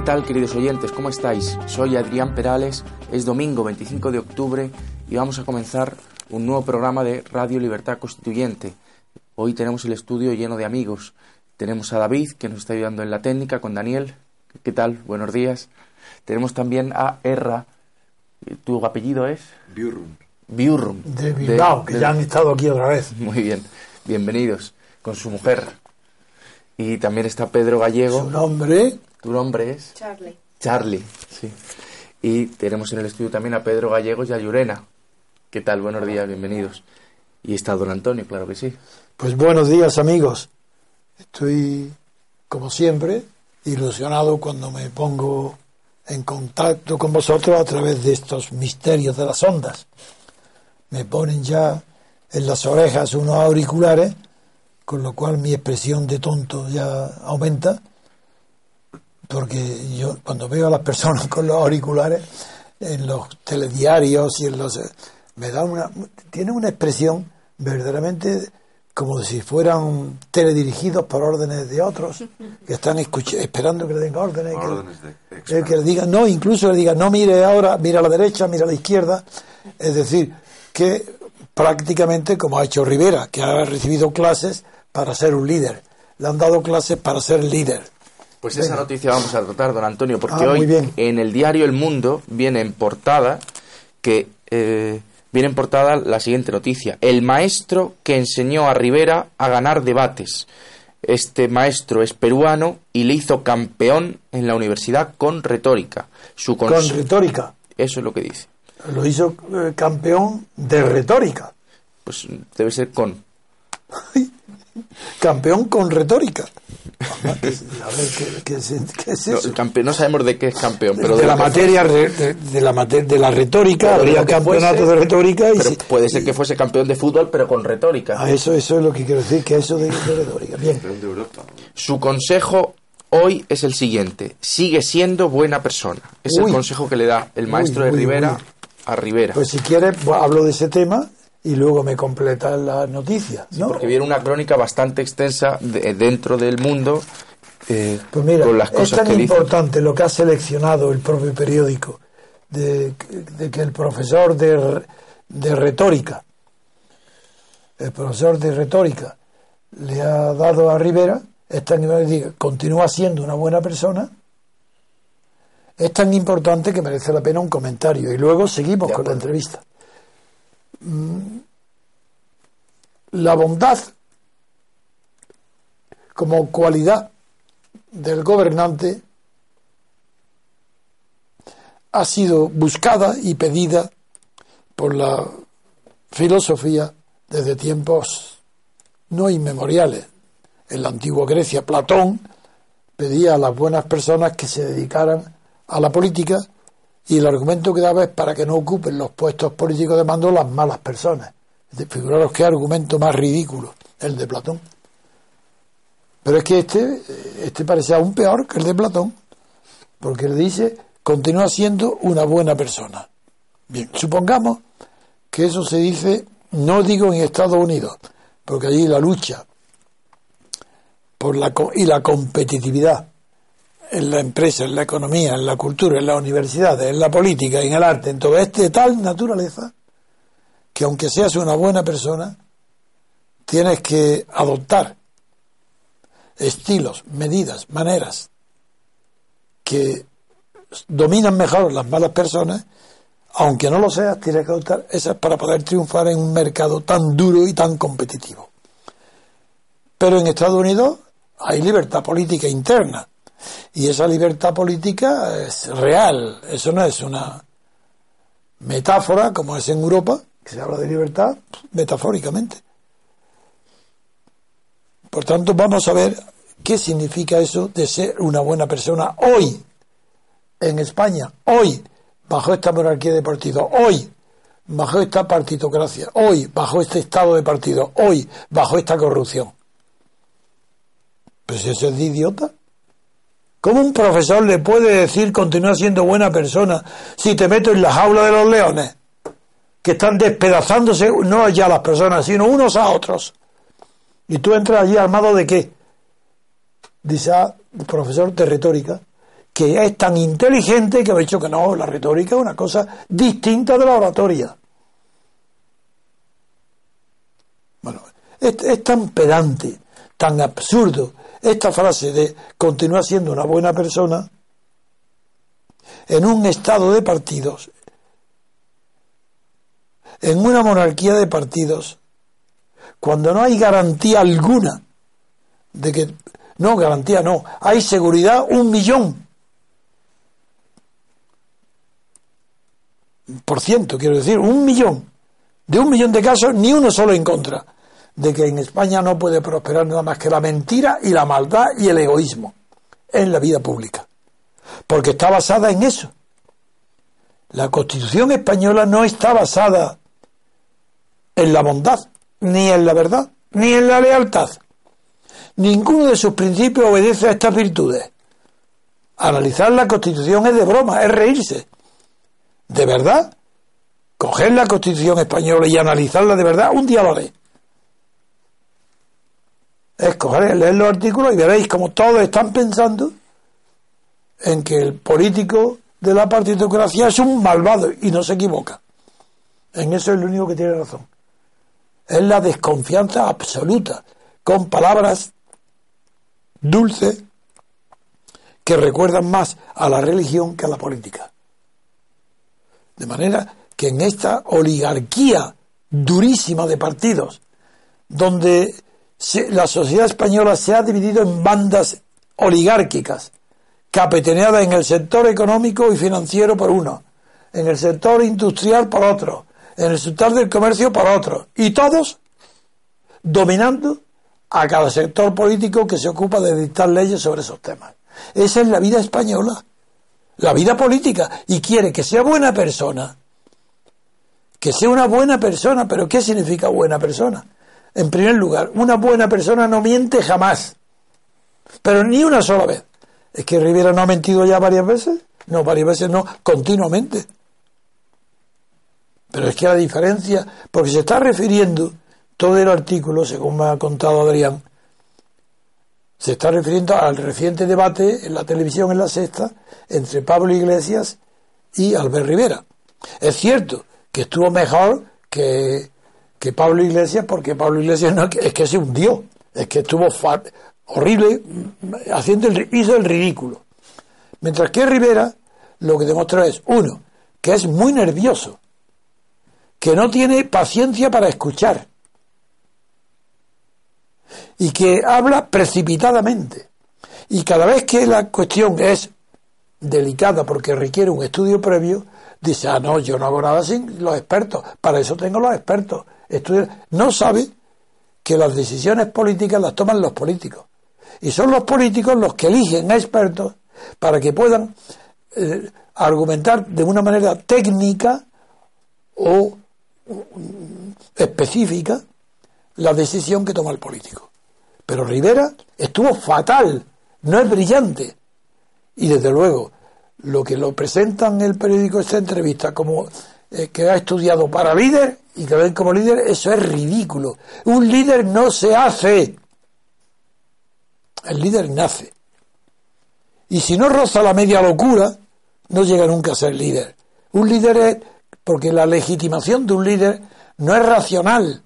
¿Qué tal queridos oyentes? ¿Cómo estáis? Soy Adrián Perales, es domingo 25 de octubre y vamos a comenzar un nuevo programa de Radio Libertad Constituyente. Hoy tenemos el estudio lleno de amigos. Tenemos a David, que nos está ayudando en la técnica, con Daniel. ¿Qué tal? Buenos días. Tenemos también a Erra. ¿Tu apellido es? Biurrum. Biurrum. De Bilbao, que ya han estado aquí otra vez. Muy bien. Bienvenidos. Con su mujer. Y también está Pedro Gallego. Su nombre, ¿Tu nombre es? Charlie. Charlie, sí. Y tenemos en el estudio también a Pedro Gallegos y a Llurena. ¿Qué tal? Buenos días, bienvenidos. Y está don Antonio, claro que sí. pues buenos días amigos. Estoy, como siempre, ilusionado cuando me pongo en contacto con vosotros a través de estos misterios de las ondas. Me ponen ya en las orejas unos auriculares, con lo cual mi expresión de tonto ya aumenta, porque yo cuando veo a las personas con los auriculares en los telediarios y en los me da una tiene una expresión verdaderamente como si fueran teledirigidos por órdenes de otros que están esperando que le den órdenes, que- Órdenes de eh, que le digan, no, incluso le digan, no mire ahora, mira a la derecha, mira a la izquierda. Es decir, que prácticamente, como ha hecho Rivera, que ha recibido clases para ser un líder. Le han dado clases para ser líder. Pues esa noticia vamos a tratar, don Antonio, porque Ah, hoy en el diario El Mundo viene en portada que eh, viene en portada la siguiente noticia: el maestro que enseñó a Rivera a ganar debates. Este maestro es peruano y le hizo campeón en la universidad con retórica. Su Con retórica. Eso es lo que dice. Lo hizo eh, campeón de retórica. Pues debe ser con. Campeón con retórica. A ver, ¿qué, qué es, qué es No, eso? sabemos de qué es campeón, pero de, la lo que materia re- de, de la mate- de la retórica Pero de habría campeonato fuese, de retórica y Pero si- puede ser que fuese campeón de fútbol, pero con retórica. a eso eso es lo que quiero decir que eso de, de retórica bien Campeón de Europa. Su consejo hoy es el siguiente: sigue siendo buena persona. Es Uy. el consejo que le da el maestro de uy, Rivera uy. a Rivera. pues si quieres hablo de ese tema y luego me completas las noticias ¿no? Porque viene una crónica bastante extensa de- dentro del mundo eh, pues mira con las es cosas tan que dice. importante lo que ha seleccionado el propio periódico de, de que el profesor de, retórica el profesor de retórica le ha dado a Rivera es tan diga, continúa siendo una buena persona es tan importante que merece la pena un comentario y luego seguimos con la entrevista la bondad como cualidad del gobernante ha sido buscada y pedida por la filosofía desde tiempos no inmemoriales. En la antigua Grecia, Platón pedía a las buenas personas que se dedicaran a la política y el argumento que daba es para que no ocupen los puestos políticos de mando las malas personas. Figuraros qué argumento más ridículo el de Platón. Pero es que este, este parece aún peor que el de Platón, porque le dice, continúa siendo una buena persona. Bien, supongamos que eso se dice, no digo en Estados Unidos, porque allí la lucha por la, y la competitividad en la empresa, en la economía, en la cultura, en las universidades, en la política, en el arte, en todo. Este de tal naturaleza, que aunque seas una buena persona, tienes que adoptar estilos, medidas, maneras que dominan mejor las malas personas, aunque no lo seas, tienes que adoptar esas para poder triunfar en un mercado tan duro y tan competitivo. Pero en Estados Unidos hay libertad política interna y esa libertad política es real, eso no es una metáfora como es en Europa, que se habla de libertad metafóricamente. Por tanto, vamos a ver qué significa eso de ser una buena persona hoy en España, hoy bajo esta monarquía de partido, hoy bajo esta partitocracia, hoy bajo este estado de partido, hoy bajo esta corrupción. Pues eso es de idiota. ¿Cómo un profesor le puede decir continúa siendo buena persona si te meto en la jaula de los leones? Que están despedazándose no ya las personas, sino unos a otros. Y tú entras allí armado de qué? Dice ah, el profesor de retórica, que es tan inteligente que ha dicho que no, la retórica es una cosa distinta de la oratoria. Bueno, es, tan pedante, tan absurdo esta frase de continuar siendo una buena persona en un estado de partidos, en una monarquía de partidos, cuando no hay garantía alguna de que, no, garantía no, hay seguridad un millón por ciento, quiero decir, un millón. De un millón de casos, ni uno solo en contra de que en España no puede prosperar nada más que la mentira y la maldad y el egoísmo en la vida pública. Porque está basada en eso. La Constitución española no está basada en la bondad, ni en la verdad, ni en la lealtad. Ninguno de sus principios obedece a estas virtudes. Analizar la Constitución es de broma, es reírse. ¿De verdad? Coger la Constitución española y analizarla de verdad, un día lo haré. Es coger, leer los artículos y veréis como todos están pensando en que el político de la partitocracia es un malvado y no se equivoca. En eso es lo único que tiene razón. Es la desconfianza absoluta, con palabras dulces que recuerdan más a la religión que a la política. De manera que en esta oligarquía durísima de partidos, donde la sociedad española se ha dividido en bandas oligárquicas, capitaneadas en el sector económico y financiero por uno, en el sector industrial por otro, en el sector del comercio por otro, y todos dominando a cada sector político que se ocupa de dictar leyes sobre esos temas. Esa es la vida española la vida política y quiere que sea buena persona, que sea una buena persona, pero ¿qué significa buena persona? En primer lugar, una buena persona no miente jamás, pero ni una sola vez. ¿Es que Rivera no ha mentido ya varias veces? No, varias veces no, continuamente. Pero es que la diferencia, porque se está refiriendo todo el artículo, según me ha contado Adrián, se está refiriendo al reciente debate en la televisión en la sexta entre Pablo Iglesias y Albert Rivera. Es cierto que estuvo mejor que, que Pablo Iglesias porque Pablo Iglesias no, es que se hundió, es que estuvo horrible, haciendo el, hizo el ridículo. Mientras que Rivera lo que demostró es, uno, que es muy nervioso, que no tiene paciencia para escuchar, y que habla precipitadamente. Y cada vez que la cuestión es delicada porque requiere un estudio previo, dice, ah, no, yo no hago nada sin los expertos, para eso tengo los expertos. No sabe que las decisiones políticas las toman los políticos. Y son los políticos los que eligen a expertos para que puedan eh, argumentar de una manera técnica o mm, específica la decisión que toma el político. Pero Rivera estuvo fatal, no es brillante. Y desde luego, lo que lo presentan en el periódico esta entrevista como eh, que ha estudiado para líder y que ven como líder, eso es ridículo. Un líder no se hace. El líder nace. Y si no roza la media locura, no llega nunca a ser líder. Un líder es, porque la legitimación de un líder no es racional,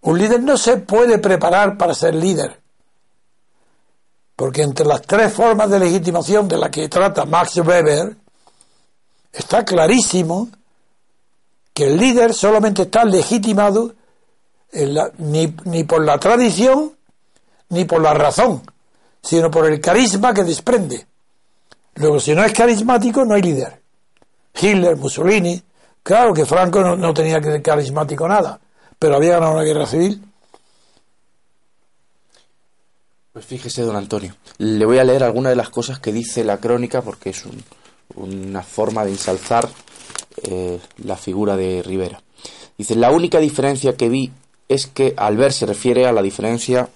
un líder no se puede preparar para ser líder. Porque entre las tres formas de legitimación de las que trata Max Weber, está clarísimo que el líder solamente está legitimado ni, ni por la tradición ni por la razón, sino por el carisma que desprende. Luego, si no es carismático, no hay líder. Hitler, Mussolini, claro que Franco no, no tenía que carismático nada, pero había ganado una guerra civil. Pues fíjese, don Antonio, le voy a leer algunas de las cosas que dice la crónica porque es una forma de ensalzar eh, la figura de Rivera. Dice, la única diferencia que vi es que al ver se refiere a la diferencia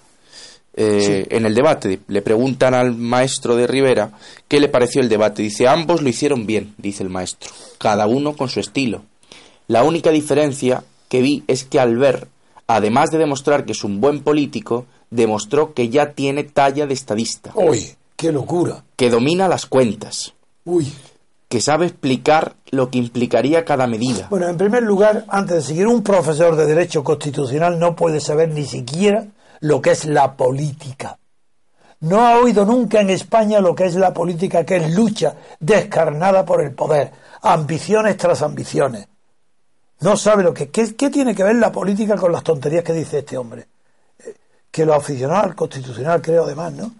eh, en el debate. Le preguntan al maestro de Rivera qué le pareció el debate. Dice, ambos lo hicieron bien, dice el maestro, cada uno con su estilo. La única diferencia que vi es que al ver, además de demostrar que es un buen político, demostró que ya tiene talla de estadista. Uy, Qué locura. que domina las cuentas, Uy. que sabe explicar lo que implicaría cada medida. Bueno, en primer lugar, antes de seguir, un profesor de Derecho Constitucional no puede saber ni siquiera lo que es la política. No ha oído nunca en España lo que es la política, que es lucha descarnada por el poder, ambiciones tras ambiciones. No sabe lo que... ¿Qué, qué tiene que ver la política con las tonterías que dice este hombre? Eh, Que lo aficionado al constitucional, creo, además, ¿no?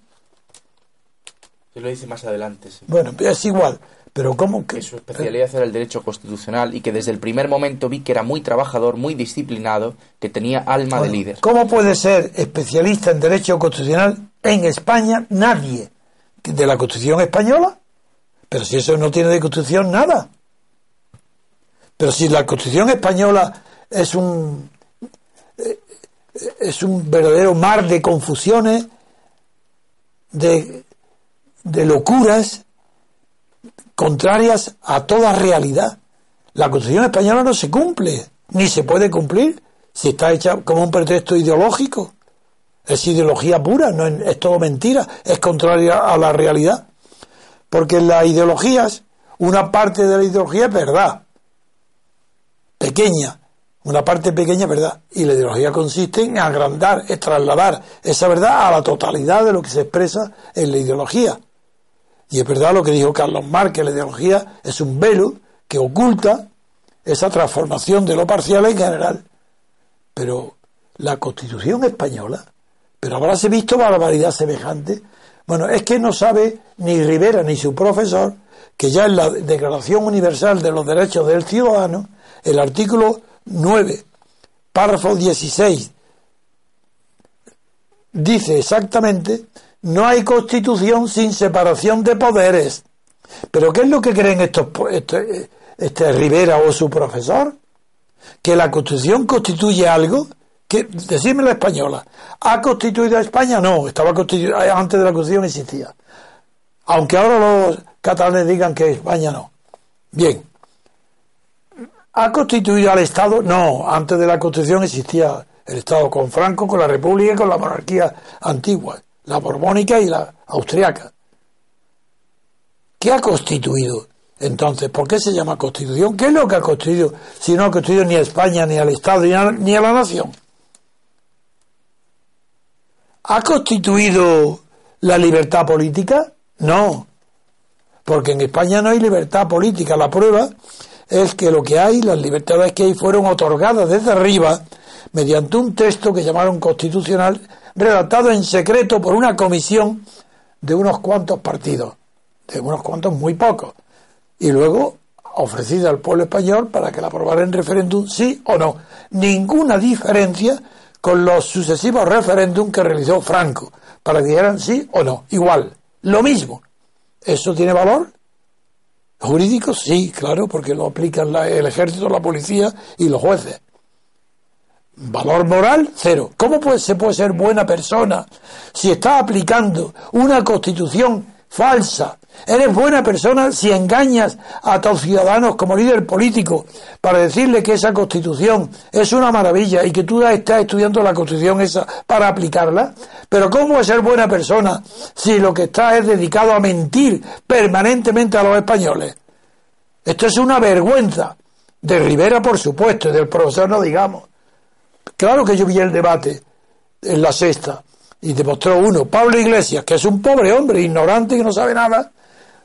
Se lo dice más adelante, sí. Bueno, es igual. Pero ¿cómo que...? Que su especialidad era el derecho constitucional y que desde el primer momento vi que era muy trabajador, muy disciplinado, que tenía alma de líder. ¿Cómo puede ser especialista en derecho constitucional en España nadie de la Constitución española? Pero si eso no tiene de Constitución nada. Pero si la Constitución española es un eh, es un verdadero mar de confusiones, de, de locuras contrarias a toda realidad. La Constitución española no se cumple, ni se puede cumplir, si está hecha como un pretexto ideológico. Es ideología pura, no es, todo mentira, es contraria a la realidad. Porque las ideologías, una parte de la ideología es verdad, pequeña, una parte pequeña es verdad. Y la ideología consiste en agrandar, en trasladar esa verdad a la totalidad de lo que se expresa en la ideología. Y es verdad lo que dijo Carlos Marx, que la ideología es un velo que oculta esa transformación de lo parcial en general. Pero la Constitución española, pero habráse visto barbaridad semejante. Bueno, es que no sabe ni Rivera ni su profesor que ya en la Declaración Universal de los Derechos del Ciudadano, el artículo 9, párrafo 16, dice exactamente, no hay constitución sin separación de poderes. Pero ¿qué es lo que creen estos, este, este Rivera o su profesor? Que la constitución constituye algo que, decime la española, ¿ha constituido a España? No, estaba constituido, antes de la constitución existía. Aunque ahora los catalanes digan que España no. Bien. ¿Ha constituido al Estado? No, antes de la Constitución existía el Estado con Franco, con la República y con la monarquía antigua, la borbónica y la austriaca. ¿Qué ha constituido entonces? ¿Por qué se llama Constitución? ¿Qué es lo que ha constituido si no ha constituido ni a España, ni al Estado, ni a, ni a la nación? ¿Ha constituido la libertad política? No, porque en España no hay libertad política. La prueba es que lo que hay, las libertades que hay, fueron otorgadas desde arriba mediante un texto que llamaron constitucional, redactado en secreto por una comisión de unos cuantos partidos, de unos cuantos muy pocos, y luego ofrecida al pueblo español para que la aprobara en referéndum, sí o no. Ninguna diferencia con los sucesivos referéndum que realizó Franco, para que dijeran sí o no. Igual, lo mismo. ¿Eso tiene valor? ¿Jurídico? Sí, claro, porque lo aplican el ejército, la policía y los jueces. Valor moral, cero. ¿Cómo puede, se puede ser buena persona si está aplicando una constitución falsa? Eres buena persona si engañas a tus ciudadanos como líder político para decirle que esa constitución es una maravilla y que tú estás estudiando la constitución esa para aplicarla. Pero ¿cómo es ser buena persona si lo que estás es dedicado a mentir permanentemente a los españoles? Esto es una vergüenza. De Rivera, por supuesto, y del profesor no digamos. Claro que yo vi el debate en la sexta y demostró uno, Pablo Iglesias, que es un pobre hombre, ignorante, que no sabe nada,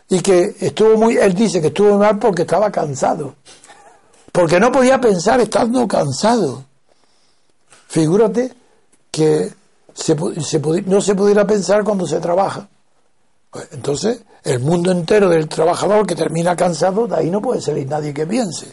y que estuvo muy, él dice que estuvo mal porque estaba cansado, porque no podía pensar estando cansado. Figúrate que se, no se pudiera pensar cuando se trabaja. Pues, Entonces, el mundo entero del trabajador que termina cansado, de ahí no puede salir nadie que piense.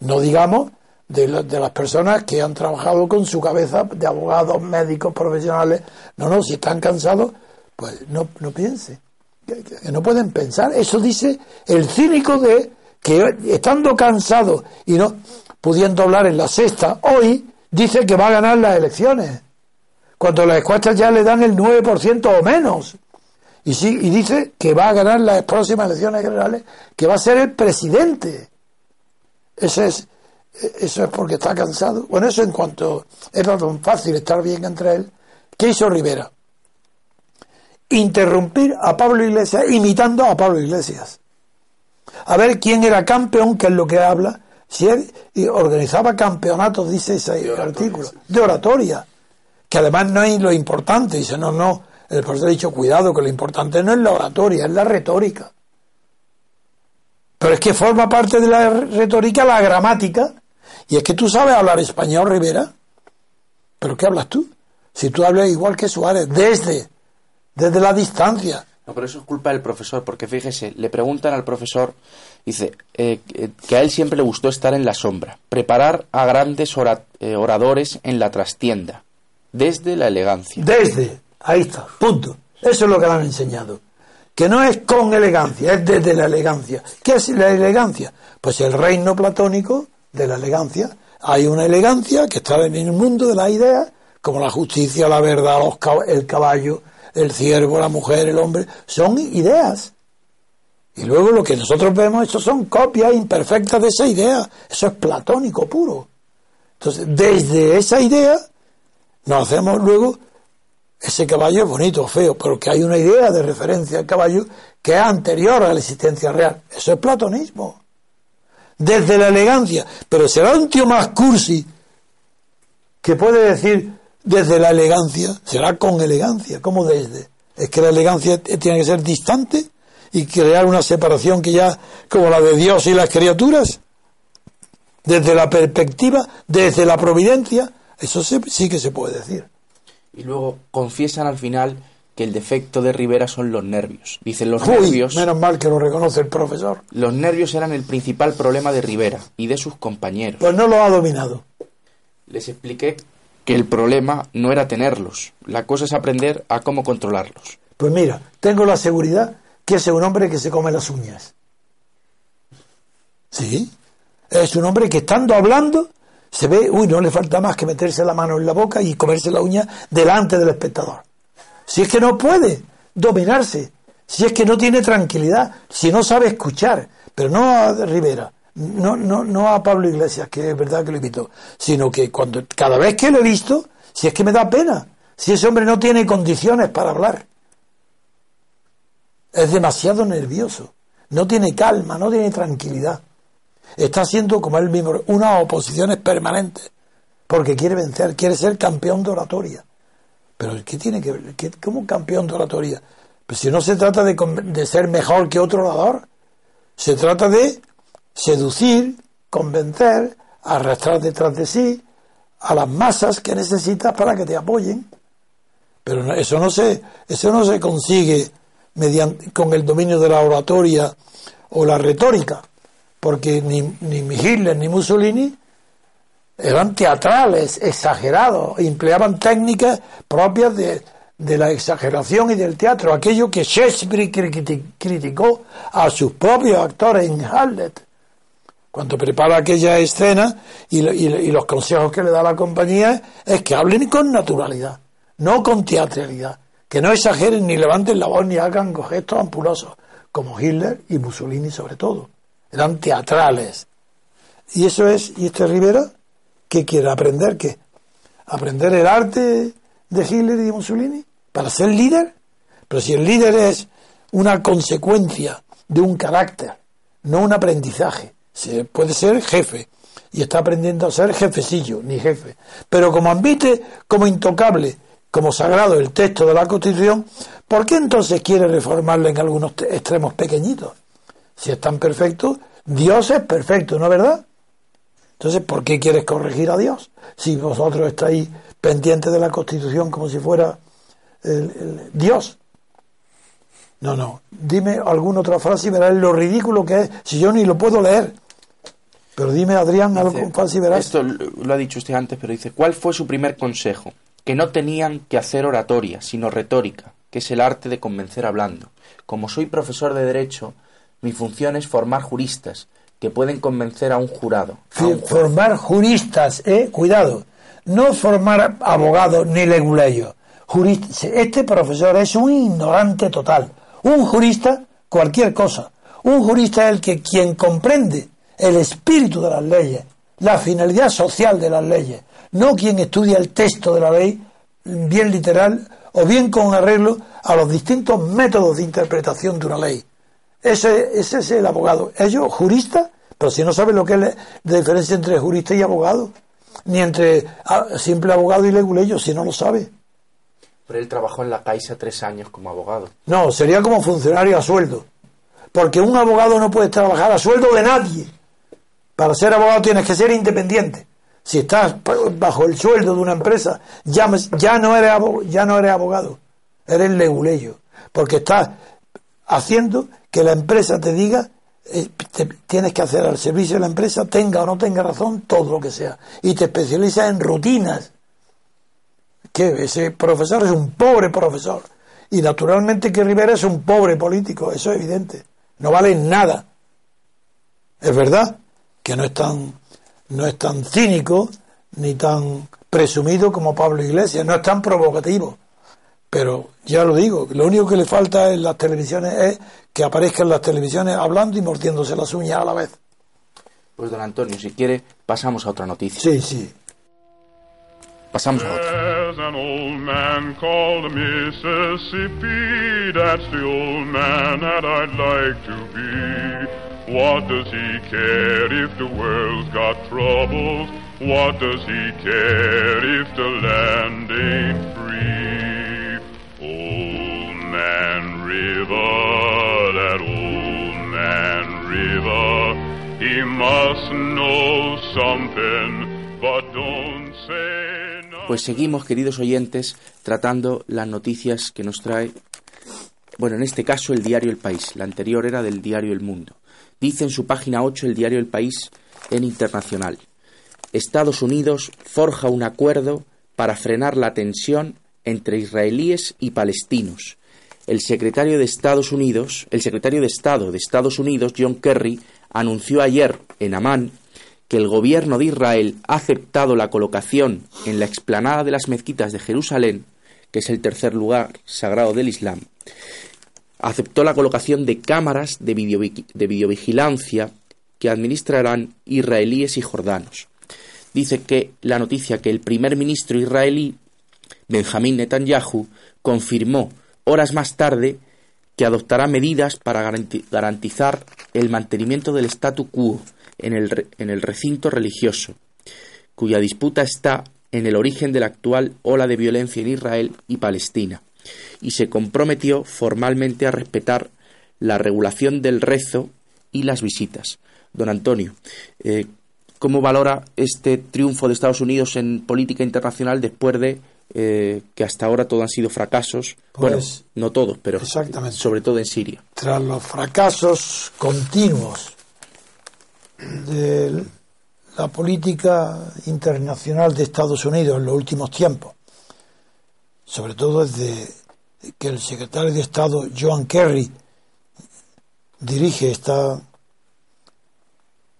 No digamos de, la- de las personas que han trabajado con su cabeza, de abogados, médicos, profesionales. No, no, si están cansados, pues no, no piense. Que, no pueden pensar. Eso dice el cínico de que estando cansado y no pudiendo hablar en la sexta, hoy dice que va a ganar las elecciones. Cuando las encuestas ya le dan el 9% o menos. Y, sí, y dice que va a ganar las próximas elecciones generales, que va a ser el presidente. Ese es, eso es porque está cansado. Bueno, eso en cuanto era tan fácil estar bien entre él. ¿Qué hizo Rivera? interrumpir a Pablo Iglesias imitando a Pablo Iglesias. A ver quién era campeón, que es lo que habla. Si él organizaba campeonatos, dice ese artículo, de oratoria. Que además no es lo importante. Dice, no, no. El profesor ha dicho, cuidado, que lo importante no es la oratoria, es la retórica. Pero es que forma parte de la retórica la gramática. Y es que tú sabes hablar español, Rivera. ¿Pero qué hablas tú? Si tú hablas igual que Suárez, desde, desde la distancia. No, pero eso es culpa del profesor, porque fíjese, le preguntan al profesor, dice, eh, que a él siempre le gustó estar en la sombra, preparar a grandes eh, oradores en la trastienda, desde la elegancia. Desde, ahí está, punto. Eso es lo que le han enseñado. Que no es con elegancia, es desde la elegancia. ¿Qué es la elegancia? Pues el reino platónico de la elegancia. Hay una elegancia que está en el mundo de las ideas como la justicia, la verdad, el caballo, el ciervo, la mujer, el hombre, son ideas. Y luego lo que nosotros vemos, eso son copias imperfectas de esa idea. Eso es platónico puro. Entonces, desde esa idea, nos hacemos luego, ese caballo es bonito o feo, pero que hay una idea de referencia al caballo que es anterior a la existencia real. Eso es platonismo. Desde la elegancia. Pero será un tío más cursi que puede decir, desde la elegancia, será con elegancia, como desde. Es que la elegancia tiene que ser distante y crear una separación que ya, como la de Dios y las criaturas, desde la perspectiva, desde la providencia, eso sí que se puede decir. Y luego confiesan al final que el defecto de Rivera son los nervios. Dicen los nervios. Menos mal que lo reconoce el profesor. Los nervios eran el principal problema de Rivera y de sus compañeros. Pues no lo ha dominado. Les expliqué que el problema no era tenerlos, la cosa es aprender a cómo controlarlos. Pues mira, tengo la seguridad que es un hombre que se come las uñas. Sí, es un hombre que estando hablando se ve, uy, no le falta más que meterse la mano en la boca y comerse la uña delante del espectador. Si es que no puede dominarse, si es que no tiene tranquilidad, si no sabe escuchar, pero no a Rivera, no, no, no a Pablo Iglesias, que es verdad que lo invitó, sino que cuando cada vez que lo he visto, si es que me da pena, si ese hombre no tiene condiciones para hablar. Es demasiado nervioso, no tiene calma, no tiene tranquilidad. Está haciendo, como él mismo, unas oposiciones permanentes, porque quiere vencer, quiere ser campeón de oratoria. Pero ¿qué tiene que ver? ¿Cómo campeón de oratoria? Pues si no se trata de, de ser mejor que otro orador, se trata de seducir, convencer, arrastrar detrás de sí a las masas que necesitas para que te apoyen. Pero eso no se, eso no se consigue mediante, con el dominio de la oratoria o la retórica, porque ni, ni Hitler ni Mussolini eran teatrales, exagerados, empleaban técnicas propias de, de la exageración y del teatro, aquello que Shakespeare criticó a sus propios actores en Hamlet cuando prepara aquella escena y, los consejos que le da la compañía es que hablen con naturalidad, no con teatralidad, que no exageren ni levanten la voz ni hagan gestos ampulosos, como Hitler y Mussolini sobre todo. Eran teatrales. Y eso es, y este Rivera, ¿qué quiere aprender? ¿Qué? ¿Aprender el arte de Hitler y de Mussolini? ¿Para ser líder? Pero si el líder es una consecuencia de un carácter, no un aprendizaje, se puede ser jefe y está aprendiendo a ser jefecillo, ni jefe. Pero como admite como intocable, como sagrado el texto de la Constitución, ¿por qué entonces quiere reformarlo en algunos extremos pequeñitos? Si es tan perfecto, Dios es perfecto, ¿no es verdad? Entonces, ¿por qué quieres corregir a Dios? Si vosotros estáis pendientes de la Constitución como si fuera Dios. No, no. Dime alguna otra frase y verás lo ridículo que es si yo ni lo puedo leer. Pero dime, Adrián, algo fácil verás. Esto lo ha dicho usted antes, pero dice, ¿cuál fue su primer consejo? Que no tenían que hacer oratoria, sino retórica, que es el arte de convencer hablando. Como soy profesor de Derecho, mi función es formar juristas, que pueden convencer a un jurado. Formar juristas, ¿eh? Cuidado. No formar abogados ni leguleyos. Este profesor es un ignorante total. Un jurista, cualquier cosa. Un jurista es el que quien comprende el espíritu de las leyes, la finalidad social de las leyes, no quien estudia el texto de la ley bien literal o bien con arreglo a los distintos métodos de interpretación de una ley. Ese, ese es el abogado. Ellos, juristas, pero si no saben lo que es la diferencia entre jurista y abogado, ni entre ah, simple abogado y leguleyo, si no lo sabe. Pero él trabajó en la Caixa tres años como abogado. No, sería como funcionario a sueldo. Porque un abogado no puede trabajar a sueldo de nadie. Para ser abogado tienes que ser independiente. Si estás bajo el sueldo de una empresa, ya, ya, no, eres abogado, ya no eres abogado, eres leguleyo. Porque estás haciendo que la empresa te diga eh, tienes que hacer al servicio de la empresa, tenga o no tenga razón, todo lo que sea. Y te especializas en rutinas. Que ese profesor es un pobre profesor. Y naturalmente que Rivera es un pobre político, eso es evidente. No vale nada. Es verdad que no es tan, no es tan cínico ni tan presumido como Pablo Iglesias, no es tan provocativo. Pero ya lo digo, lo único que le falta en las televisiones es que aparezca en las televisiones hablando y mordiéndose las uñas a la vez. Pues don Antonio, si quiere, pasamos a otra noticia. Sí, sí. Pasamos a otra. There's an old man called Mississippi. That's the old man that I'd like to be. What does he care if the world's got troubles? What does he care if the land ain't Pues seguimos, queridos oyentes, tratando las noticias que nos trae, bueno, en este caso el diario El País, la anterior era del diario El Mundo. Dice en su página 8 el diario El País en internacional. Estados Unidos forja un acuerdo para frenar la tensión entre israelíes y palestinos. El secretario de Estados Unidos, el secretario de Estado de Estados Unidos, John Kerry, anunció ayer en Amán que el gobierno de Israel ha aceptado la colocación en la explanada de las mezquitas de Jerusalén, que es el tercer lugar sagrado del Islam, aceptó la colocación de cámaras de, videovi- de videovigilancia que administrarán israelíes y jordanos. Dice que la noticia que el primer ministro israelí, Benjamín Netanyahu, confirmó horas más tarde que adoptará medidas para garanti- garantizar el mantenimiento del statu quo en el, en el recinto religioso, cuya disputa está en el origen de la actual ola de violencia en Israel y Palestina, y se comprometió formalmente a respetar la regulación del rezo y las visitas. Don Antonio, eh, ¿cómo valora este triunfo de Estados Unidos en política internacional después de eh, que hasta ahora todo han sido fracasos? bueno, Pues, no todos, pero exactamente. sobre todo en Siria. tras los fracasos continuos de la política internacional de Estados Unidos en los últimos tiempos, sobre todo desde que el secretario de Estado John Kerry dirige esta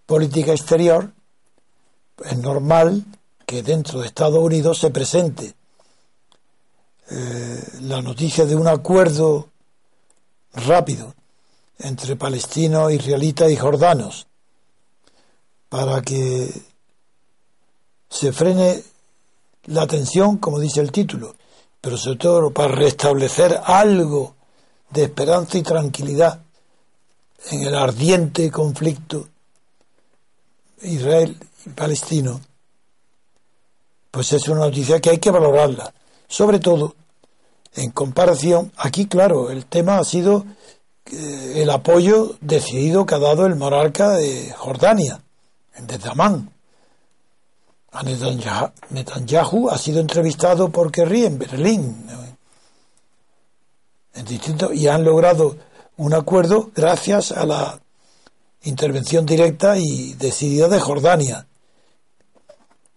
política exterior, es normal que dentro de Estados Unidos se presente eh, la noticia de un acuerdo rápido entre palestinos, israelitas y jordanos para que se frene la tensión, como dice el título, pero sobre todo para restablecer algo de esperanza y tranquilidad en el ardiente conflicto Israel y palestino, pues es una noticia que hay que valorarla. Sobre todo, en comparación, aquí claro, el tema ha sido eh, el apoyo decidido que ha dado el monarca de Jordania, desde Amán. A Netanyahu, Netanyahu ha sido entrevistado por Kerry en Berlín. Y han logrado un acuerdo gracias a la intervención directa y decidida de Jordania.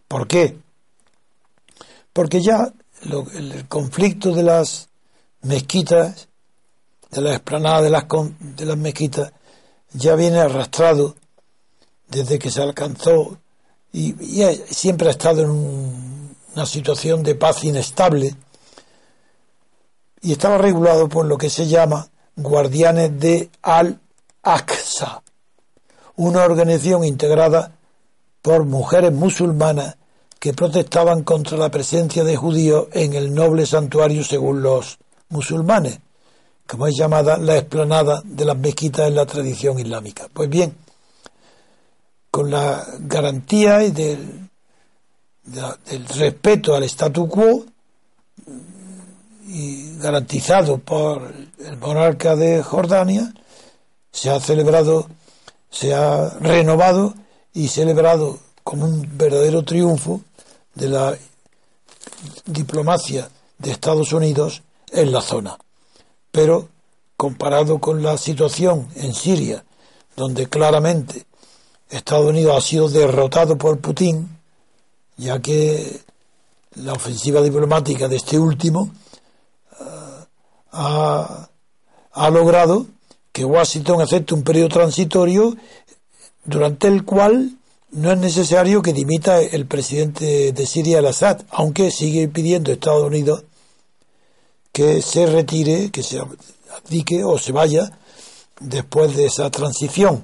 ¿Por qué? Porque ya lo- el conflicto de las mezquitas, de la explanada de las, de las mezquitas, ya viene arrastrado desde que se alcanzó y, y siempre ha estado en un- una situación de paz inestable y estaba regulado por lo que se llama Guardianes de Al-Aqsa, una organización integrada por mujeres musulmanas que protestaban contra la presencia de judíos en el noble santuario según los musulmanes, como es llamada la explanada de las mezquitas en la tradición islámica. Pues bien, con la garantía del, del respeto al statu quo y garantizado por el monarca de Jordania, se ha celebrado, se ha renovado y celebrado como un verdadero triunfo de la diplomacia de Estados Unidos en la zona. Pero comparado con la situación en Siria, donde claramente Estados Unidos ha sido derrotado por Putin, ya que la ofensiva diplomática de este último eh, ha, ha logrado que Washington acepte un periodo transitorio durante el cual no es necesario que dimita el presidente de Siria, al-Assad, aunque sigue pidiendo Estados Unidos que se retire, que se abdique o se vaya después de esa transición.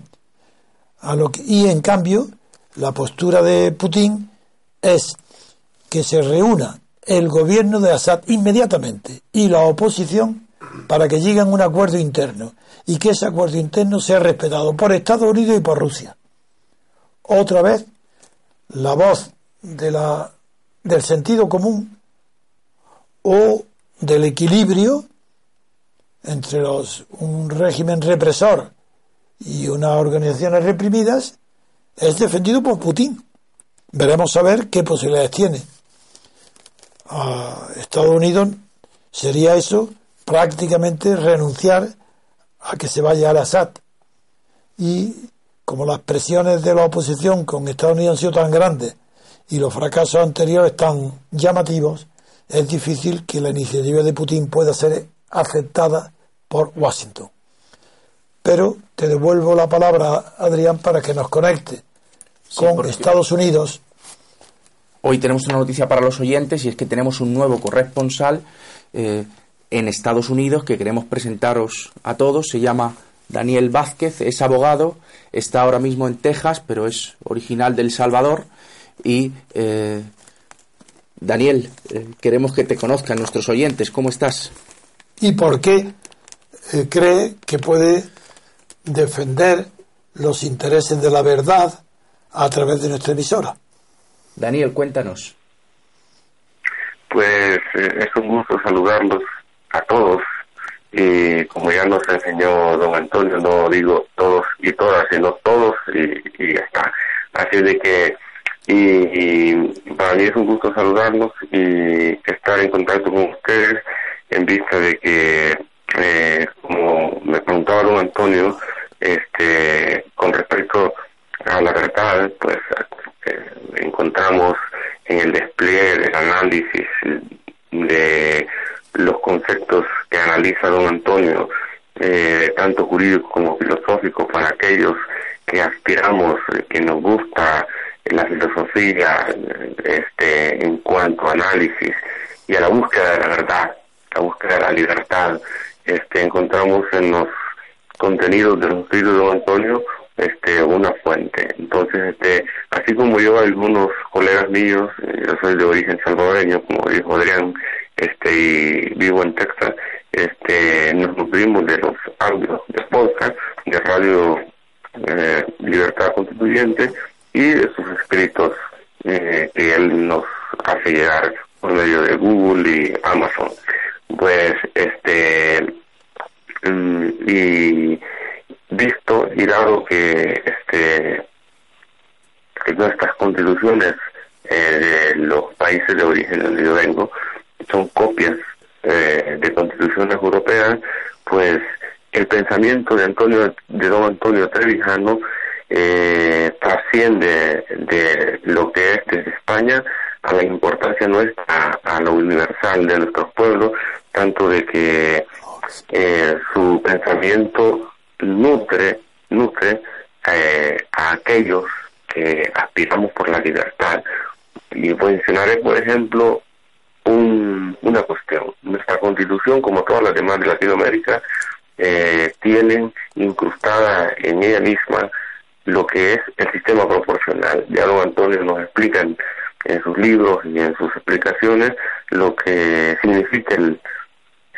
A lo que, y en cambio, la postura de Putin es que se reúna el gobierno de Assad inmediatamente y la oposición para que lleguen a un acuerdo interno y que ese acuerdo interno sea respetado por Estados Unidos y por Rusia otra vez la voz de la, del sentido común o del equilibrio entre los, un régimen represor y unas organizaciones reprimidas es defendido por Putin. Veremos a ver qué posibilidades tiene. A Estados Unidos sería eso prácticamente renunciar a que se vaya al Assad y como las presiones de la oposición con Estados Unidos han sido tan grandes y los fracasos anteriores tan llamativos, es difícil que la iniciativa de Putin pueda ser aceptada por Washington. Pero te devuelvo la palabra, Adrián, para que nos conecte con Estados Unidos. Hoy tenemos una noticia para los oyentes y es que tenemos un nuevo corresponsal eh, en Estados Unidos que queremos presentaros a todos. Se llama Daniel Vázquez, es abogado está ahora mismo en Texas, pero es original del Salvador. Y eh, Daniel, eh, queremos que te conozcan nuestros oyentes. ¿Cómo estás? ¿Y por qué eh, cree que puede defender los intereses de la verdad a través de nuestra emisora? Daniel, cuéntanos. Pues es un gusto saludarlos a todos y como ya nos enseñó don Antonio, no digo todos y todas, sino todos y, y ya está. Así de que, y, para mí es un gusto saludarlos y estar en contacto con ustedes en vista de que, eh, como me preguntaba don Antonio, este, con respecto a la verdad, pues eh, encontramos en el despliegue del análisis de los conceptos que analiza don Antonio, eh, tanto jurídico como filosófico, para aquellos que aspiramos, eh, que nos gusta la filosofía este, en cuanto a análisis y a la búsqueda de la verdad, la búsqueda de la libertad, este, encontramos en los contenidos de los escritos de don Antonio este una fuente entonces este así como yo algunos colegas míos eh, yo soy de origen salvadoreño como dijo Adrián este y vivo en Texas, este nos nutrimos de los audios de podcast de Radio eh, Libertad Constituyente y de sus escritos eh, que él nos hace llegar por medio de Google y Amazon. Pues este mm, y visto y dado que este que nuestras constituciones eh, de los países de origen donde yo vengo son copias eh, de constituciones europeas, pues el pensamiento de Antonio de don Antonio Trevijano eh, trasciende de lo que es desde España a la importancia nuestra, a lo universal de nuestros pueblos, tanto de que eh, su pensamiento nutre, nutre a aquellos que aspiramos por la libertad. Y mencionaré, por ejemplo, un, una cuestión. Nuestra constitución, como todas las demás de Latinoamérica, eh, tienen incrustada en ella misma lo que es el sistema proporcional. Ya don Antonio nos explica en, sus libros y en sus explicaciones lo que significa el,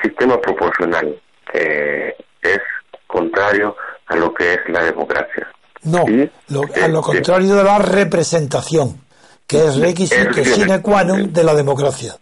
sistema proporcional eh, es contrario a lo que es la democracia. No, a lo contrario de la representación, que es requisito sine qua non de la democracia.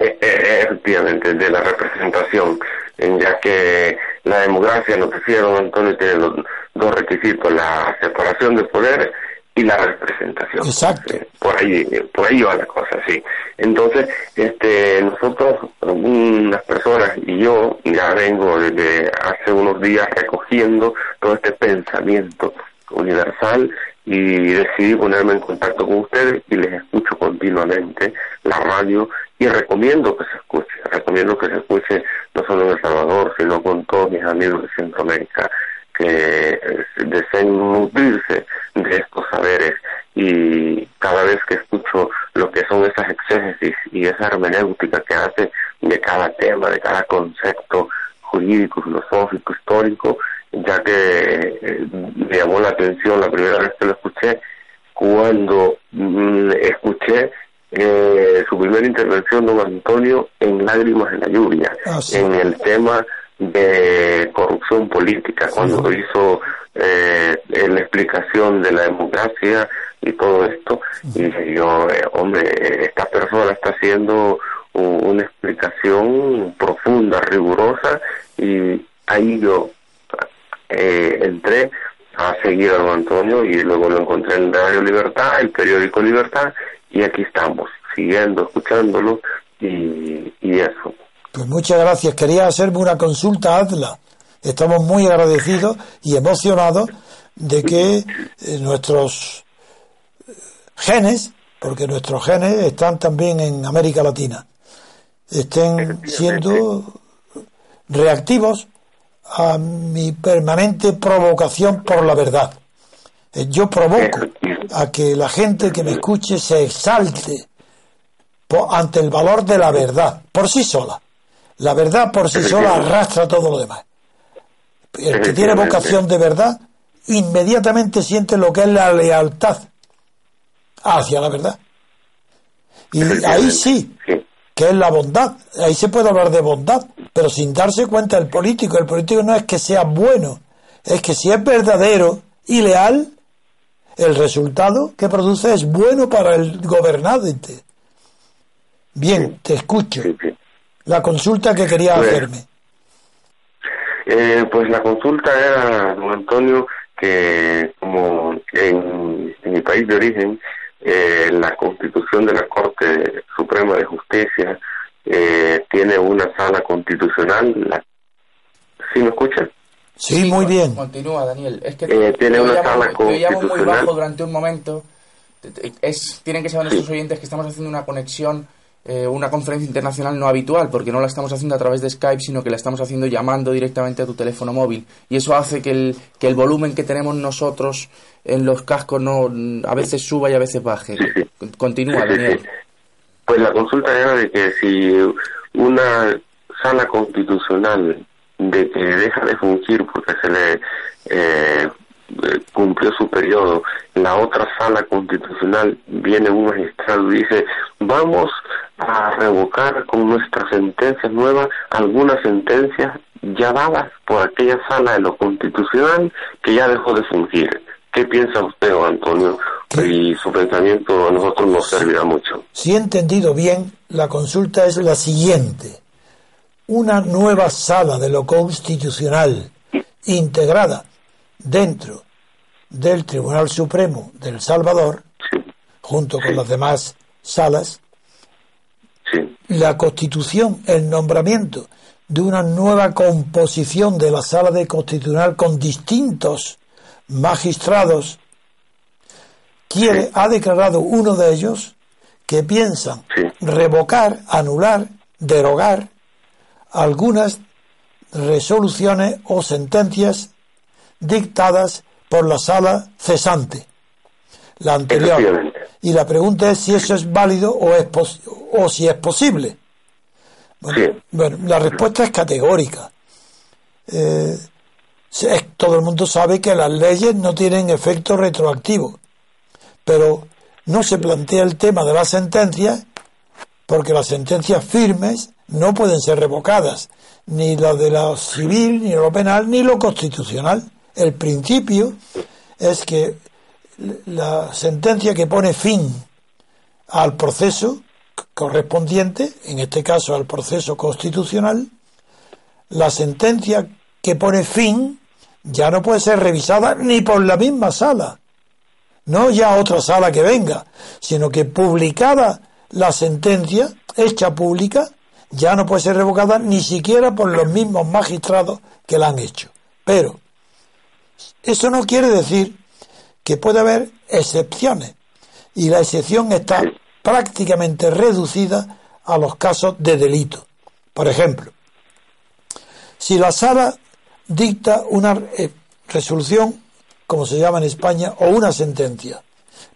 Eh, eh, efectivamente, de la representación, ya que la democracia, lo que don Antonio, tiene los dos requisitos, la separación de poderes y la representación. Exacto. por ahí, por ahí va la cosa, sí. Entonces, este, nosotros, unas personas y yo, ya vengo desde hace unos días recogiendo todo este pensamiento universal y decidí ponerme en contacto con ustedes y les escucho continuamente la radio y recomiendo que se escuche, recomiendo que se escuche no solo en El Salvador, sino con todos mis amigos de Centroamérica que deseen nutrirse de estos saberes. Y cada vez que escucho lo que son esas exégesis y esa hermenéutica que hace de cada tema, de cada concepto jurídico, filosófico, histórico, ya que eh, me llamó la atención la primera vez que lo escuché, cuando mm, escuché eh, su primera intervención, don Antonio, en Lágrimas en la Lluvia, ah, en el tema de corrupción política, cuando hizo eh, la explicación de la democracia y todo esto, y yo, eh, hombre, esta persona está haciendo una explicación profunda, rigurosa, y ahí yo eh, entré a seguir a don Antonio y luego lo encontré en Radio Libertad, el periódico Libertad, y aquí estamos, siguiendo, escuchándolo, y, y eso. Pues muchas gracias. Quería hacerme una consulta, hazla. Estamos muy agradecidos y emocionados de que eh, nuestros eh, genes, porque nuestros genes están también en América Latina, estén siendo reactivos a mi permanente provocación por la verdad. Eh, yo provoco a que la gente que me escuche se exalte ante el valor de la verdad, por sí sola. La verdad por sí sola arrastra todo lo demás. El que tiene vocación de verdad inmediatamente siente lo que es la lealtad hacia la verdad. Y ahí sí, que es la bondad. Ahí se puede hablar de bondad, pero sin darse cuenta el político. El político no es que sea bueno, es que si es verdadero y leal, el resultado que produce es bueno para el gobernante. Bien, te escucho la consulta que quería pues, hacerme. Eh, pues la consulta era, don Antonio, que como en, mi país de origen, eh, la constitución de la Corte Suprema de Justicia eh, tiene una sala constitucional. La... ¿Sí me escucha? Sí, muy bien. Continúa, Daniel. Es que tiene una sala constitucional. muy bajo durante un momento. Es, tienen que saber nuestros oyentes que estamos haciendo una conexión eh, una conferencia internacional no habitual, porque no la estamos haciendo a través de Skype, sino que la estamos haciendo llamando directamente a tu teléfono móvil. Y eso hace que el, que el volumen que tenemos nosotros en los cascos no a veces suba y a veces baje. Continúa, Daniel. Pues la consulta era de que si una sala constitucional de que deja de fungir porque se le eh, cumplió su periodo, la otra sala constitucional viene un magistrado y dice, vamos a revocar con nuestras sentencias nuevas algunas sentencias ya dadas por aquella sala de lo constitucional que ya dejó de fungir. ¿Qué piensa usted, Antonio? Y su pensamiento a nosotros nos servirá mucho. Si he entendido bien, la consulta es la siguiente. Una nueva sala de lo constitucional integrada dentro del Tribunal Supremo del Salvador, junto con las demás salas, la constitución, el nombramiento de una nueva composición de la sala de constitucional con distintos magistrados, quiere, ha declarado uno de ellos que piensan revocar, anular, derogar algunas resoluciones o sentencias dictadas por la sala cesante, la anterior. Y la pregunta es si eso es válido o, es o si es posible. Bueno, la respuesta es categórica. Eh, todo el mundo sabe que las leyes no tienen efecto retroactivo, pero no se plantea el tema de la sentencia porque las sentencias firmes no pueden ser revocadas, ni lo de lo civil, ni lo penal, ni lo constitucional. El principio es que la sentencia que pone fin al proceso correspondiente, en este caso al proceso constitucional, la sentencia que pone fin ya no puede ser revisada ni por la misma sala, no ya otra sala que venga, sino que publicada la sentencia, hecha pública, ya no puede ser revocada ni siquiera por los mismos magistrados que la han hecho. Pero eso no quiere decir que puede haber excepciones y la excepción está prácticamente reducida a los casos de delito. Por ejemplo, si la sala dicta una eh, resolución, como se llama en España, o una sentencia,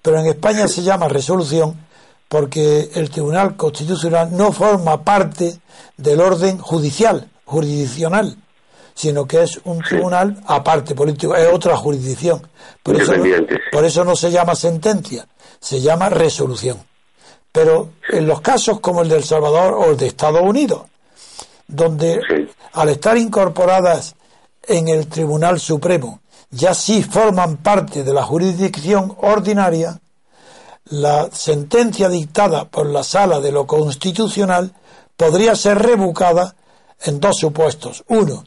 pero en España se llama resolución porque el Tribunal Constitucional no forma parte del orden judicial, jurisdiccional, sino que es un tribunal aparte político, es otra jurisdicción. Por eso, por eso no se llama sentencia, se llama resolución. Pero en los casos como el de El Salvador o el de Estados Unidos, donde al estar incorporadas en el Tribunal Supremo ya sí forman parte de la jurisdicción ordinaria, la sentencia dictada por la Sala de lo Constitucional podría ser revocada en dos supuestos. Uno,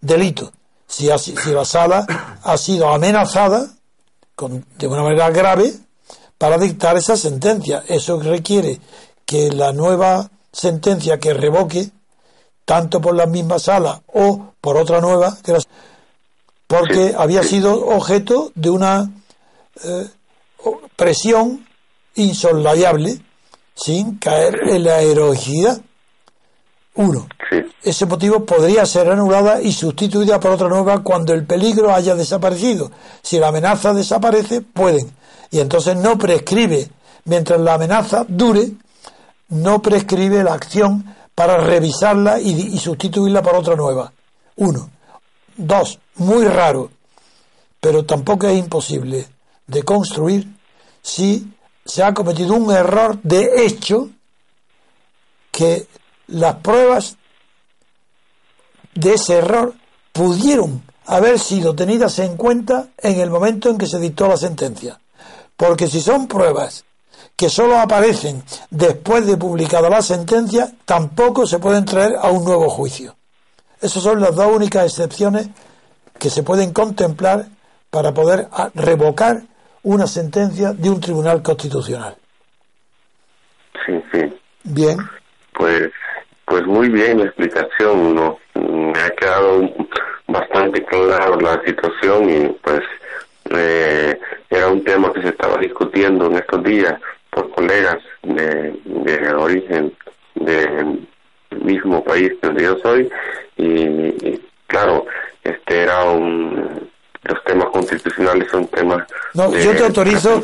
delito. Si, si la Sala ha sido amenazada con, de una manera grave para dictar esa sentencia. Eso requiere que la nueva sentencia que revoque, tanto por la misma sala o por otra nueva, porque había sido objeto de una eh, presión insoslayable sin caer en la heroicidad. Uno, ese motivo podría ser anulada y sustituida por otra nueva cuando el peligro haya desaparecido. Si la amenaza desaparece, pueden. Y entonces no prescribe, mientras la amenaza dure, no prescribe la acción para revisarla y, y sustituirla por otra nueva. Uno. Dos, muy raro, pero tampoco es imposible de construir si se ha cometido un error de hecho que las pruebas de ese error pudieron haber sido tenidas en cuenta en el momento en que se dictó la sentencia. Porque si son pruebas que solo aparecen después de publicada la sentencia, tampoco se pueden traer a un nuevo juicio. Esas son las dos únicas excepciones que se pueden contemplar para poder revocar una sentencia de un tribunal constitucional. Sí, sí. Bien. Pues, pues muy bien la explicación, ¿no? Me ha quedado bastante claro la situación y pues eh, era un tema que se estaba discutiendo en estos días por colegas de, de origen del mismo país donde yo soy y claro, este era un los temas constitucionales son temas. No, yo te autorizo,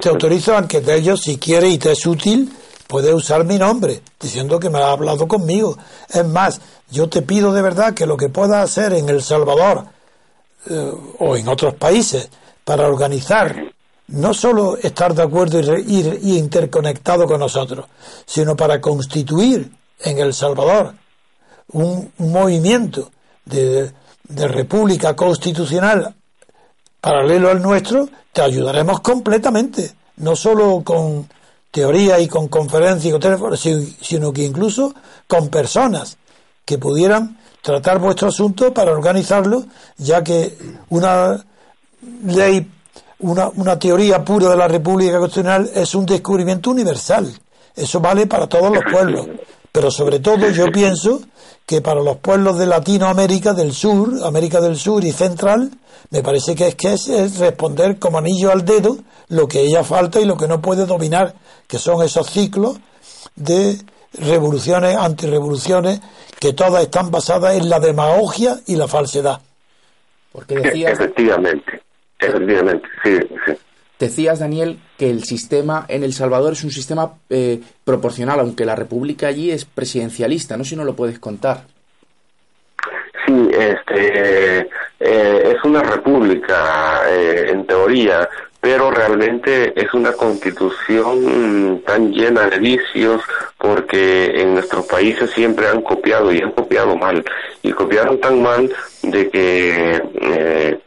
te autorizo, aunque de ellos, si quiere y te es útil, puede usar mi nombre, diciendo que me ha hablado conmigo. Es más, yo te pido de verdad que lo que pueda hacer en El Salvador eh, o en otros países para organizar, no solo estar de acuerdo y, y interconectado con nosotros, sino para constituir en El Salvador un movimiento de de república constitucional paralelo al nuestro, te ayudaremos completamente, no solo con teoría y con conferencias y con teléfono, sino que incluso con personas que pudieran tratar vuestro asunto para organizarlo, ya que una ley, una, una teoría pura de la República Constitucional es un descubrimiento universal. Eso vale para todos los pueblos. Pero sobre todo yo pienso que para los pueblos de Latinoamérica del Sur, América del Sur y Central, me parece que es que es, responder como anillo al dedo lo que ella falta y lo que no puede dominar, que son esos ciclos de revoluciones, antirrevoluciones, que todas están basadas en la demagogia y la falsedad. Porque Efectivamente, efectivamente, sí, sí. Decías, Daniel, que el sistema en El Salvador es un sistema eh, proporcional, aunque la república allí es presidencialista. No si no lo puedes contar. Sí, este, eh, es una república eh, en teoría, pero realmente es una constitución tan llena de vicios porque en nuestros países siempre han copiado y han copiado mal y copiaron tan mal de que eh,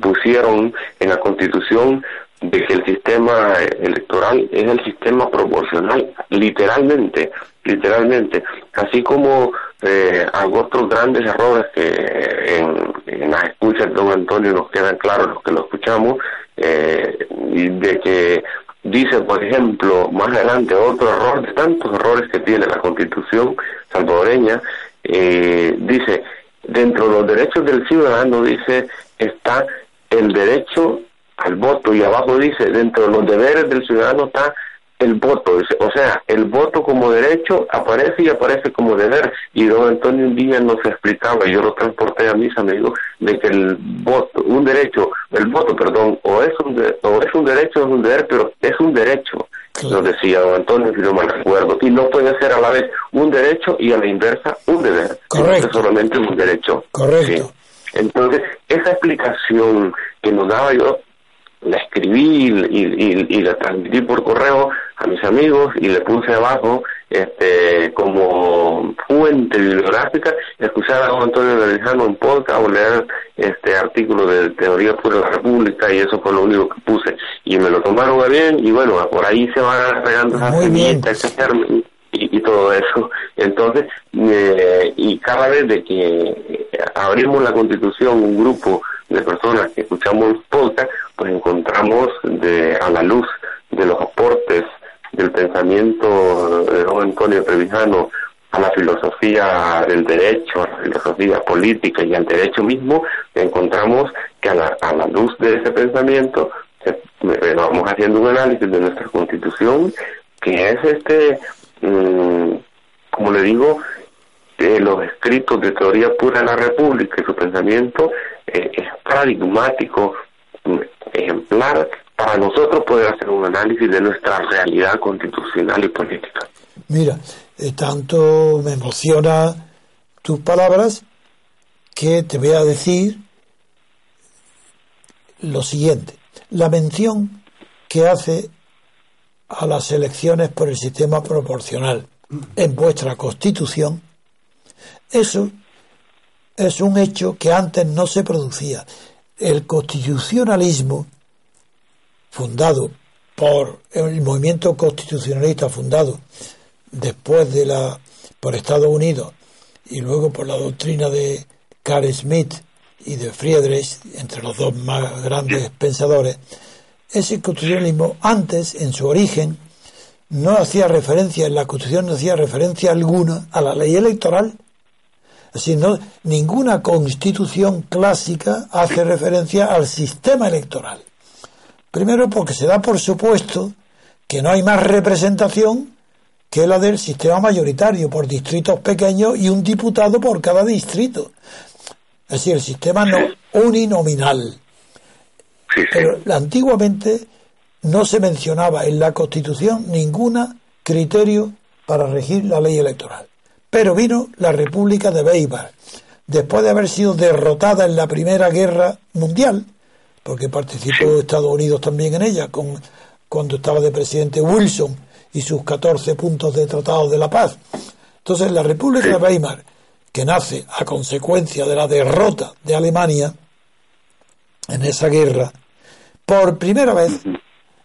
pusieron en la constitución de que el sistema electoral es el sistema proporcional, literalmente, literalmente, así como eh, otros grandes errores que en, en, las escuchas de don Antonio nos quedan claros los que lo escuchamos, eh, de que dice, por ejemplo, más adelante otro error de tantos errores que tiene la constitución salvadoreña, eh, dice, dentro de los derechos del ciudadano, dice, está el derecho al voto y abajo dice, dentro de los deberes del ciudadano está el voto, o sea, el voto como derecho aparece y aparece como deber. Y don Antonio un día nos explicaba, yo lo transporté a mis amigos, de que el voto, un derecho, el voto, perdón, o es un, o es un derecho o es un deber, pero es un derecho, nos decía don Antonio, si no me acuerdo, y no puede ser a la vez un derecho y a la inversa un deber. Correcto. Es solamente un derecho. Correcto. Entonces, esa explicación que nos daba yo la escribí y, la transmití por correo a mis amigos y le puse abajo este como fuente bibliográfica escuchar a don Antonio Lejano en podcast o leer este artículo de Teoría Pura de la República y eso fue lo único que puse. Y me lo tomaron a bien y bueno por ahí se van regando esas semillitas y, y, todo eso. Entonces eh, y cada vez de que abrimos la constitución un grupo de personas que escuchamos podcast, pues encontramos de, a la luz de los aportes del pensamiento de don Antonio Trevijano a la filosofía del derecho, a la filosofía política y al derecho mismo, encontramos que a la, a la luz de ese pensamiento vamos haciendo un análisis de nuestra constitución, que es este, mm, como le digo, de los escritos de teoría pura de la República y su pensamiento eh, paradigmático, ejemplar, para nosotros poder hacer un análisis de nuestra realidad constitucional y política. Mira, eh, tanto me emociona tus palabras que te voy a decir lo siguiente. La mención que hace a las elecciones por el sistema proporcional en vuestra constitución eso es un hecho que antes no se producía. El constitucionalismo, fundado por el movimiento constitucionalista fundado después de la por Estados Unidos y luego por la doctrina de Carl Smith y de Friedrich, entre los dos más grandes pensadores, ese constitucionalismo antes, en su origen, no hacía referencia, en la Constitución no hacía referencia alguna a la ley electoral sino ninguna constitución clásica hace referencia al sistema electoral. Primero porque se da por supuesto que no hay más representación que la del sistema mayoritario por distritos pequeños y un diputado por cada distrito. Es decir, el sistema no uninominal. Pero antiguamente no se mencionaba en la Constitución ningún criterio para regir la ley electoral. Pero vino la República de Weimar, después de haber sido derrotada en la Primera Guerra Mundial, porque participó Estados Unidos también en ella, con, cuando estaba de presidente Wilson y sus 14 puntos de Tratado de la Paz. Entonces, la República de Weimar, que nace a consecuencia de la derrota de Alemania en esa guerra, por primera vez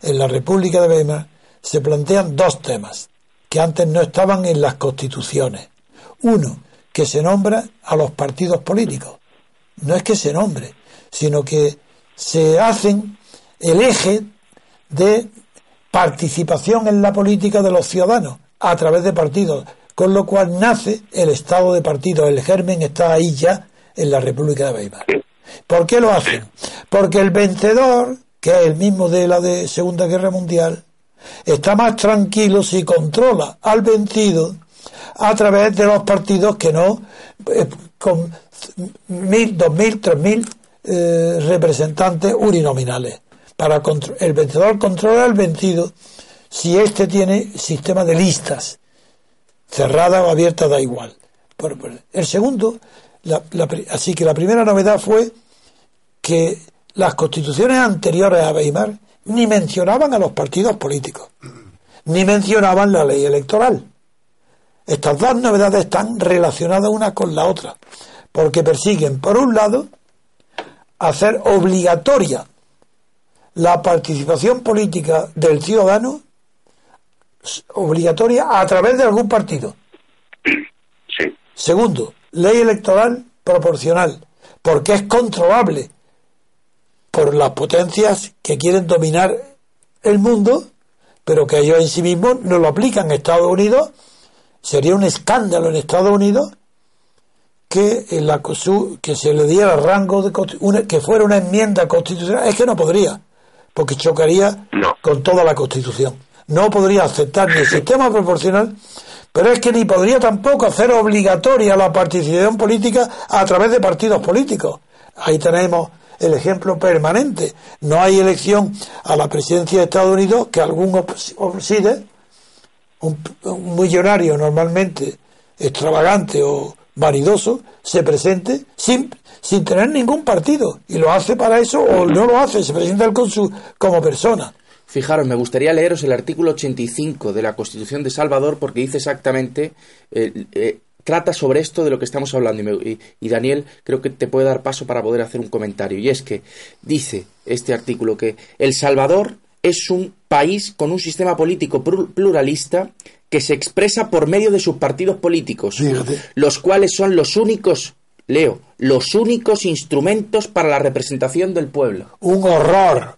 en la República de Weimar se plantean dos temas que antes no estaban en las constituciones. Uno, que se nombra a los partidos políticos. No es que se nombre, sino que se hacen el eje de participación en la política de los ciudadanos a través de partidos, con lo cual nace el estado de partidos. El germen está ahí ya en la República de Weimar. ¿Por qué lo hacen? Porque el vencedor, que es el mismo de la de Segunda Guerra Mundial, está más tranquilo si controla al vencido a través de los partidos que no, eh, con mil, dos mil, tres mil eh, representantes uninominales. Para el vencedor controla al vencido si éste tiene sistema de listas, cerrada o abierta da igual. el segundo, así que la primera novedad fue que las constituciones anteriores a Weimar ni mencionaban a los partidos políticos, ni mencionaban la ley electoral. Estas dos novedades están relacionadas una con la otra, porque persiguen, por un lado, hacer obligatoria la participación política del ciudadano, obligatoria a través de algún partido. Sí. Segundo, ley electoral proporcional, porque es controlable por las potencias que quieren dominar el mundo, pero que ellos en sí mismos no lo aplican. Estados Unidos sería un escándalo en Estados Unidos que, en la, que se le diera rango de una, que fuera una enmienda constitucional. Es que no podría, porque chocaría con toda la Constitución. No podría aceptar ni el sistema proporcional, pero es que ni podría tampoco hacer obligatoria la participación política a través de partidos políticos. Ahí tenemos el ejemplo permanente. No hay elección a la presidencia de Estados Unidos que algún obside, un, millonario normalmente extravagante o vanidoso, se presente sin, sin tener ningún partido. Y lo hace para eso o no lo hace, se presenta su, como persona. Fijaros, me gustaría leeros el artículo 85 de la Constitución de Salvador porque dice exactamente eh, eh, trata sobre esto de lo que estamos hablando y, Daniel creo que te puede dar paso para poder hacer un comentario. Y es que dice este artículo que El Salvador es un país con un sistema político pluralista que se expresa por medio de sus partidos políticos, los cuales son los únicos, leo, los únicos instrumentos para la representación del pueblo. Un horror,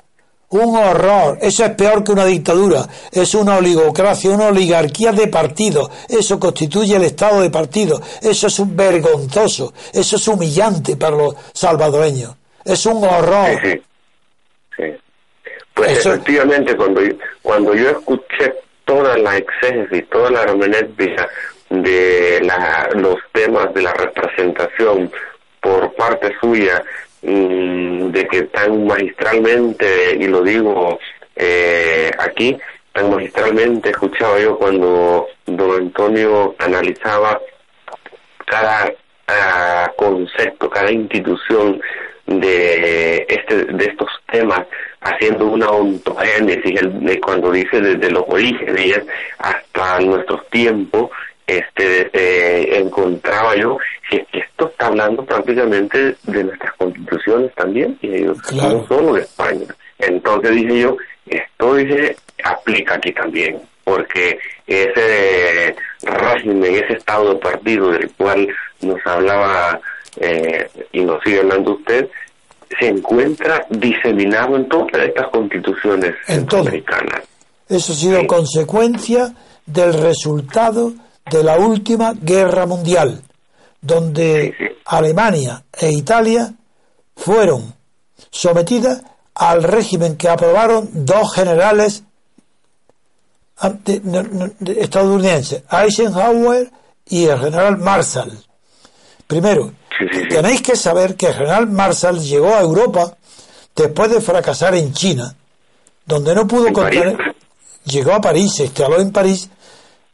un horror. Eso es peor que una dictadura. Es una oligocracia, una oligarquía de partidos. Eso constituye el Estado de partidos. Eso es un vergonzoso. Eso es humillante para los salvadoreños. Es un horror. Sí, sí. Pues efectivamente, cuando, cuando yo escuché toda la exégesis, toda la hermenéutica de la, los temas de la representación por parte suya Mm, de que tan magistralmente, y lo digo eh, aquí, tan magistralmente escuchaba yo cuando don Antonio analizaba cada concepto, cada institución de este de estos temas haciendo una ontogénesis cuando dice desde los orígenes hasta nuestros tiempos este eh, encontraba yo que esto está hablando prácticamente de nuestras constituciones también y no solo de España. Entonces dije yo esto dice aplica aquí también porque ese régimen ese estado de partido del cual nos hablaba eh, y nos sigue hablando usted se encuentra diseminado en todas estas constituciones americanas. Eso ha sido consecuencia del resultado de la última guerra mundial, donde Alemania e Italia fueron sometidas al régimen que aprobaron dos generales estadounidenses, Eisenhower y el general Marshall. Primero, tenéis que saber que el general Marshall llegó a Europa después de fracasar en China, donde no pudo contener. Llegó a París, se instaló en París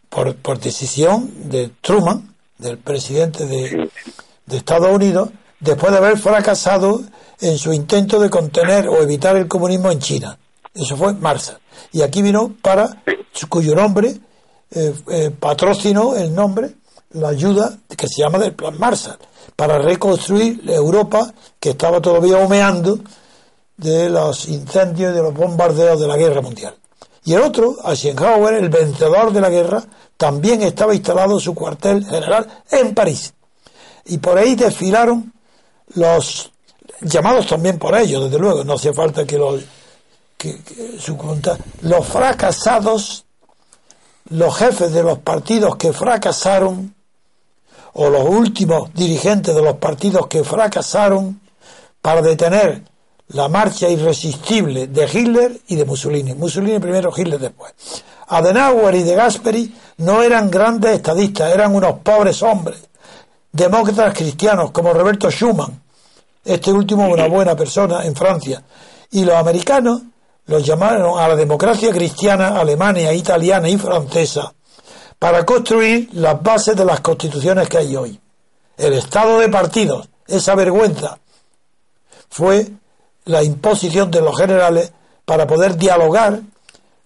por, por decisión de Truman, del presidente de, de Estados Unidos, después de haber fracasado en su intento de contener o evitar el comunismo en China. Eso fue Marshall. Y aquí vino para, cuyo nombre, eh, eh, patrocinó el nombre, la ayuda que se llama del Plan Marshall, para reconstruir Europa que estaba todavía humeando de los incendios y de los bombardeos de la guerra mundial. Y el otro, Eisenhower, el vencedor de la guerra, también estaba instalado su cuartel general en París. Y por ahí desfilaron los llamados también por ellos, desde luego, no hace falta que los que, su los fracasados, los jefes de los partidos que fracasaron, o los últimos dirigentes de los partidos que fracasaron para detener la marcha irresistible de Hitler y de Mussolini. Mussolini primero, Hitler después. Adenauer y de Gasperi no eran grandes estadistas, eran unos pobres hombres, demócratas cristianos como Roberto Schumann, este último una buena persona en Francia, y los americanos los llamaron a la democracia cristiana alemana, italiana y francesa para construir las bases de las constituciones que hay hoy. El estado de partidos, esa vergüenza, fue la imposición de los generales para poder dialogar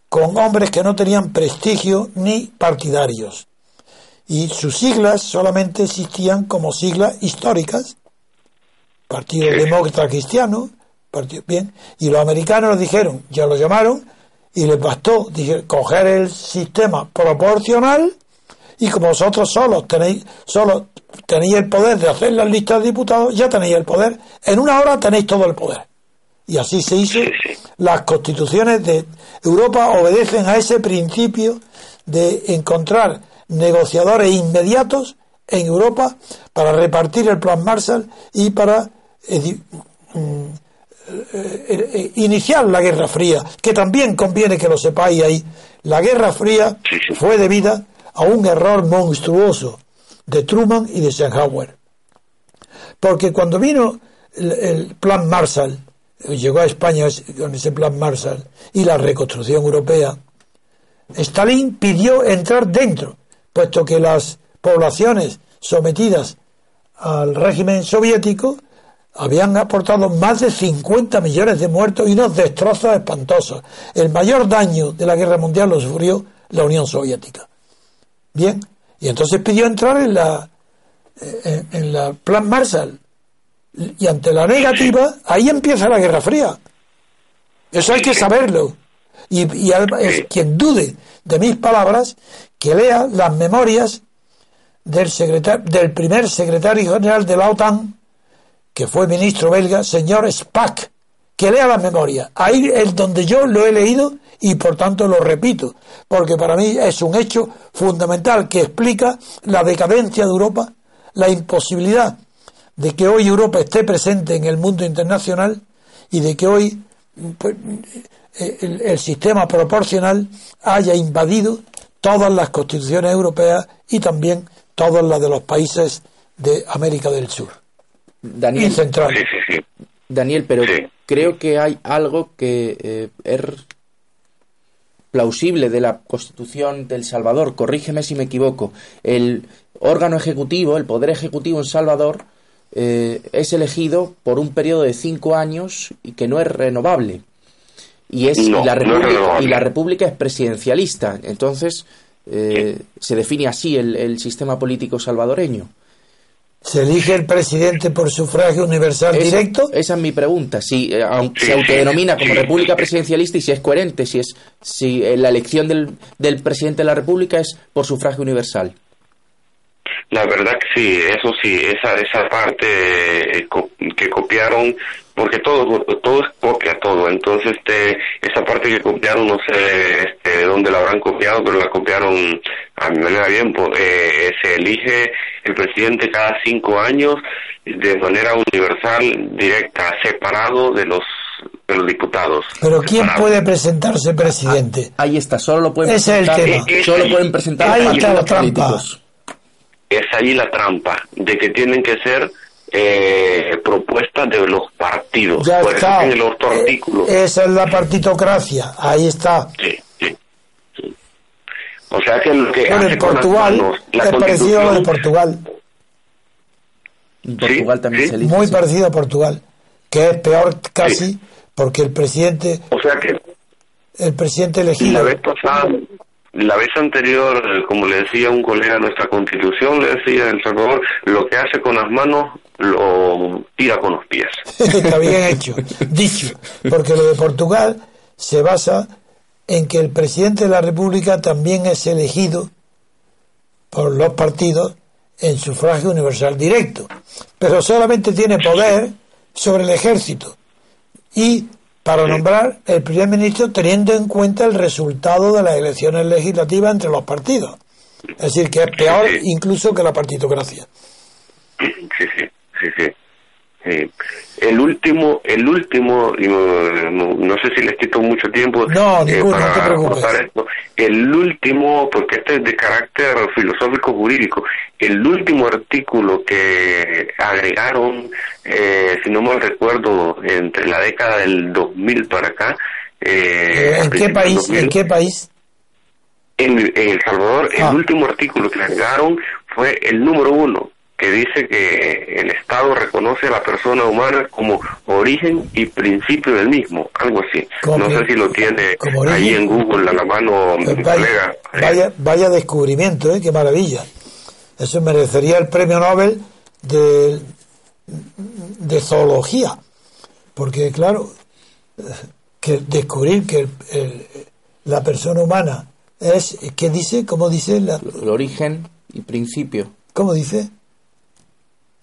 con hombres que no tenían prestigio ni partidarios. Y sus siglas solamente existían como siglas históricas. Partido Demócrata Cristiano, partido, bien, y los americanos dijeron, ya lo llamaron, y les bastó coger el sistema proporcional y como vosotros solos tenéis, solo tenéis el poder de hacer las listas de diputados, ya tenéis el poder. En una hora tenéis todo el poder. Y así se hizo. Las constituciones de Europa obedecen a ese principio de encontrar negociadores inmediatos en Europa para repartir el plan Marshall y para eh, iniciar la Guerra Fría, que también conviene que lo sepáis ahí. La Guerra Fría fue debida a un error monstruoso de Truman y de Eisenhower. Porque cuando vino el, plan Marshall, llegó a España con ese plan Marshall y la reconstrucción europea, Stalin pidió entrar dentro, puesto que las poblaciones sometidas al régimen soviético habían aportado más de 50 millones de muertos y unos destrozos espantosos. El mayor daño de la guerra mundial lo sufrió la Unión Soviética. Bien, y entonces pidió entrar en la eh, en, la plan Marshall y ante la negativa ahí empieza la Guerra Fría. Eso hay que saberlo. Y, y es quien dude de mis palabras que lea las memorias del secretario, del primer secretario general de la OTAN que fue ministro belga, señor Spack, que lea la memoria. Ahí es donde yo lo he leído y por tanto lo repito, porque para mí es un hecho fundamental que explica la decadencia de Europa, la imposibilidad de que hoy Europa esté presente en el mundo internacional y de que hoy pues, el, el sistema proporcional haya invadido todas las constituciones europeas y también todas las de los países de América del Sur. Daniel, central. Daniel, pero creo que hay algo que eh, es plausible de la Constitución del Salvador. Corrígeme si me equivoco. El órgano ejecutivo, el poder ejecutivo en Salvador, eh, es elegido por un periodo de cinco años y que no es renovable. Y, es, la, república, y la República es presidencialista. Entonces, eh, se define así el sistema político salvadoreño. ¿Se elige el presidente por sufragio universal directo? Esa es mi pregunta. Si eh, se autodenomina como república presidencialista y si es coherente, si es si eh, la elección del, del presidente de la república es por sufragio universal. La verdad que sí, eso sí, esa esa parte eh, que copiaron, porque todo todo es copia todo, entonces este esa parte que copiaron no sé este, dónde la habrán copiado, pero la copiaron a mi manera bien, eh, se elige el presidente cada cinco años de manera universal, directa, separado de los de los diputados. Pero ¿quién puede presentarse presidente? Ah, ahí está, solo lo pueden presentar, solo pueden presentar ahí está la políticos. es ahí la trampa, de que tienen que ser eh, propuestas de los partidos. Ya está. el otro eh, artículo. Esa es la partitocracia, ahí está. Sí, sí. O sea que lo que bueno, Portugal es parecido a lo de Portugal. Portugal también se Muy parecido a Portugal, que es peor casi porque el presidente. O sea que. El presidente elegido. La vez anterior, eh, como le decía un colega, nuestra constitución le decía El Salvador, lo que hace con las manos lo tira con los pies. Está bien hecho, dicho, porque lo de Portugal se basa en que el presidente de la República también es elegido por los partidos en sufragio universal directo, pero solamente tiene poder sobre el ejército. Y para nombrar el primer ministro teniendo en cuenta el resultado de las elecciones legislativas entre los partidos. Es decir, que es peor incluso que la partitocracia. Sí, sí, sí, sí. El último, el último, no, sé si les quito mucho tiempo no, eh, para esto. El último, porque este es de carácter filosófico jurídico, el último artículo que agregaron, eh, si no mal recuerdo, entre la década del 2000 para acá. Eh, ¿En qué país? ¿En qué país? En, El Salvador, el ah. último artículo que agregaron fue el número uno que dice que el Estado reconoce a la persona humana como origen y principio del mismo, algo así. No sé si lo tiene ahí en Google a la mano pues vaya, Vaya, vaya descubrimiento, ¿eh? qué maravilla. Eso merecería el premio Nobel de, de zoología, porque claro, que descubrir que la persona humana es, ¿qué dice? ¿Cómo dice? La, el origen y principio. ¿Cómo dice?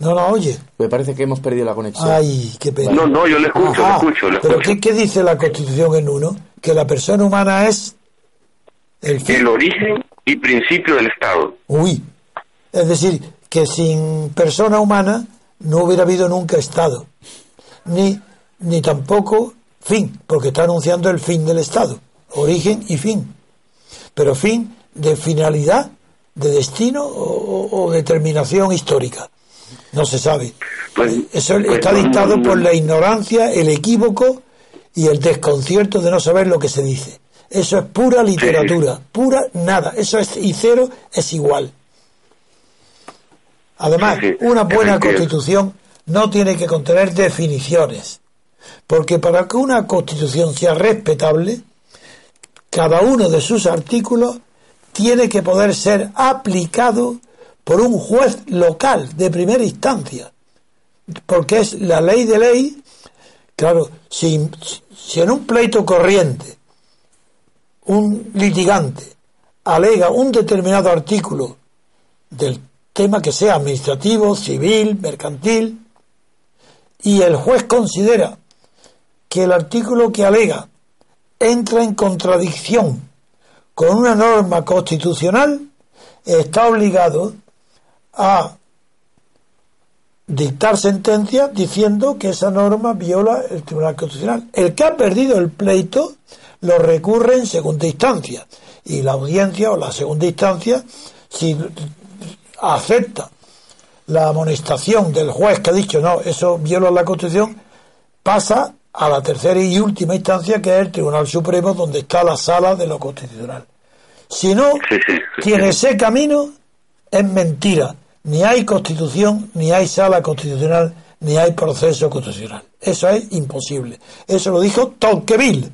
No la oye. Me parece que hemos perdido la conexión. Ay, qué pena. No, no, yo le escucho, le escucho, ¿Pero qué, dice la Constitución en uno? Que la persona humana es... El, el origen y principio del Estado. Uy. Es decir, que sin persona humana no hubiera habido nunca Estado. Ni, ni tampoco fin, porque está anunciando el fin del Estado. Origen y fin. Pero fin de finalidad, de destino o, o determinación histórica. No se sabe. Pues, Eso pues está dictado por la ignorancia, el equívoco y el desconcierto de no saber lo que se dice. Eso es pura literatura, pura nada. Eso es y cero es igual. Además, una buena constitución no tiene que contener definiciones, porque para que una constitución sea respetable, cada uno de sus artículos tiene que poder ser aplicado por un juez local de primera instancia, porque es la ley de ley. Claro, si, en un pleito corriente un litigante alega un determinado artículo del tema que sea administrativo, civil, mercantil, y el juez considera que el artículo que alega entra en contradicción con una norma constitucional, está obligado a dictar sentencia diciendo que esa norma viola el Tribunal Constitucional. El que ha perdido el pleito lo recurre en segunda instancia y la audiencia o la segunda instancia, si acepta la amonestación del juez que ha dicho no, eso viola la Constitución, pasa a la tercera y última instancia que es el Tribunal Supremo donde está la sala de lo constitucional. Si no tiene ese camino, es mentira ni hay constitución, ni hay sala constitucional, ni hay proceso constitucional. Eso es imposible. Eso lo dijo Tocqueville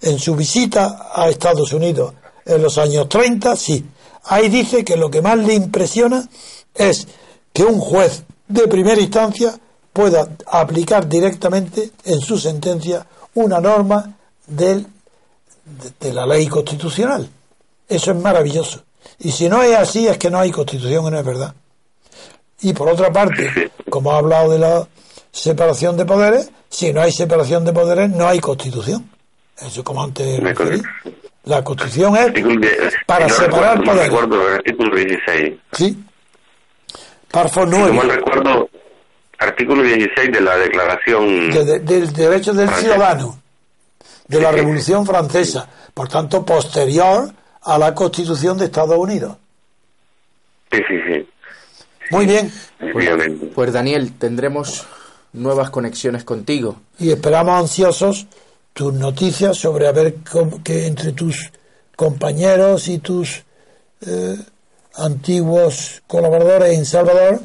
en su visita a Estados Unidos en los años 30, sí. Ahí dice que lo que más le impresiona es que un juez de primera instancia pueda aplicar directamente en su sentencia una norma del, de, de la ley constitucional. Eso es maravilloso. Y si no es así, es que no hay constitución no es verdad. Y por otra parte, como ha hablado de la separación de poderes, si no hay separación de poderes, no hay constitución. Eso como antes La constitución es para separar poderes. recuerdo el artículo 16. Sí. Párrafo 9. no recuerdo, artículo 16 de la declaración... del derecho del ciudadano, de la Revolución Francesa. Por tanto, posterior a la Constitución de Estados Unidos. Sí, sí, sí. Muy bien. Pues, pues, Daniel, tendremos nuevas conexiones contigo. Y esperamos ansiosos tus noticias sobre a ver que entre tus compañeros y tus eh, antiguos colaboradores en Salvador,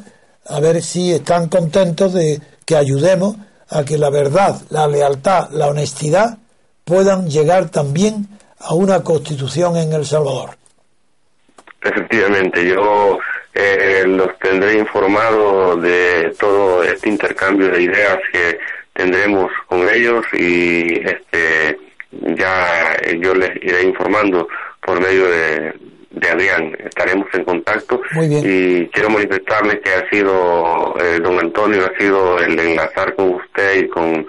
a ver si están contentos de que ayudemos a que la verdad, la lealtad, la honestidad puedan llegar también a una constitución en El Salvador. Efectivamente, yo eh, los tendré informados de todo este intercambio de ideas que tendremos con ellos y este ya yo les iré informando por medio de, de Adrián. Estaremos en contacto y quiero manifestarles que ha sido, eh, don Antonio, ha sido el enlazar con usted y con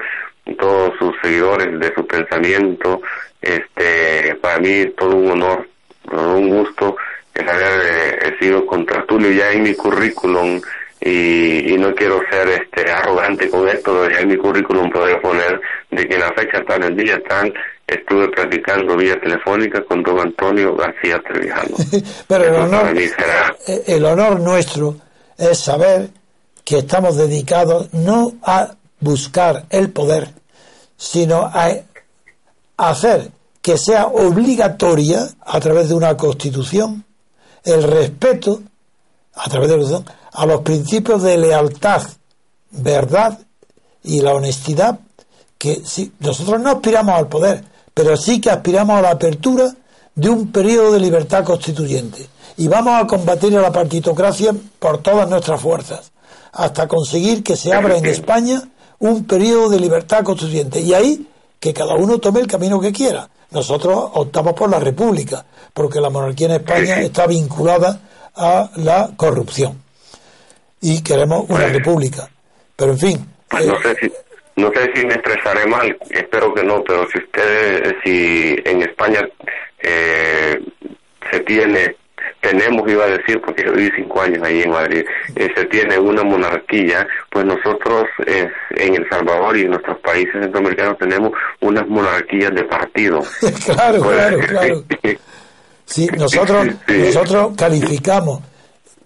todos sus seguidores de su pensamiento. Este, para mí todo un honor, todo un gusto el haber eh, sido contratulio ya en mi currículum y, no quiero ser este arrogante con esto, pero ya en mi currículum poder poner de que en la fecha tal, el día tal, estuve practicando vía telefónica con don Antonio García Trevijano. pero el honor, eh, el honor nuestro es saber que estamos dedicados no a buscar el poder, sino a hacer que sea obligatoria a través de una constitución el respeto, a través de la a los principios de lealtad, verdad y la honestidad, que si, nosotros no aspiramos al poder, pero sí que aspiramos a la apertura de un periodo de libertad constituyente. Y vamos a combatir a la partitocracia por todas nuestras fuerzas, hasta conseguir que se abra en España un periodo de libertad constituyente. Y ahí que cada uno tome el camino que quiera. Nosotros optamos por la república, porque la monarquía en España está vinculada a la corrupción. Y queremos una república. Pero en fin. Pues no sé si no sé si me expresaré mal, espero que no, pero si usted, si en España eh, se tiene, tenemos, iba a decir, porque yo viví cinco años ahí en Madrid, eh, se tiene una monarquía, pues nosotros eh, en El Salvador y en nuestros países centroamericanos tenemos unas monarquías de partido. claro, pues, claro, claro. Sí, nosotros, nosotros calificamos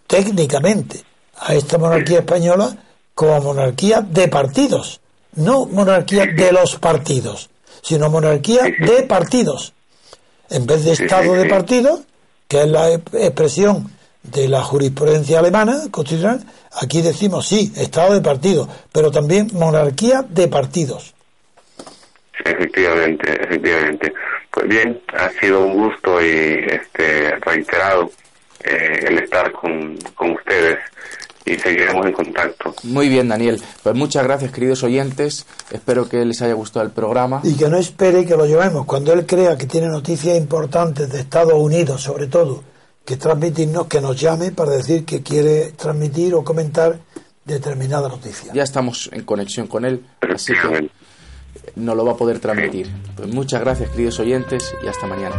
técnicamente a esta monarquía española como monarquía de partidos, no monarquía de los partidos, sino monarquía de partidos. En vez de Estado de partidos, que es la expresión de la jurisprudencia alemana constitucional, aquí decimos sí, Estado de partidos, pero también monarquía de partidos. Efectivamente, efectivamente. Pues bien, ha sido un gusto y este reiterado eh, el estar con, con ustedes y seguiremos en contacto. Muy bien, Daniel. Pues muchas gracias, queridos oyentes. Espero que les haya gustado el programa. Y que no espere que lo llevemos. Cuando él crea que tiene noticias importantes de Estados Unidos, sobre todo, que transmitirnos, que nos llame para decir que quiere transmitir o comentar determinada noticia. Ya estamos en conexión con él, así que no lo va a poder transmitir. Pues muchas gracias, queridos oyentes, y hasta mañana.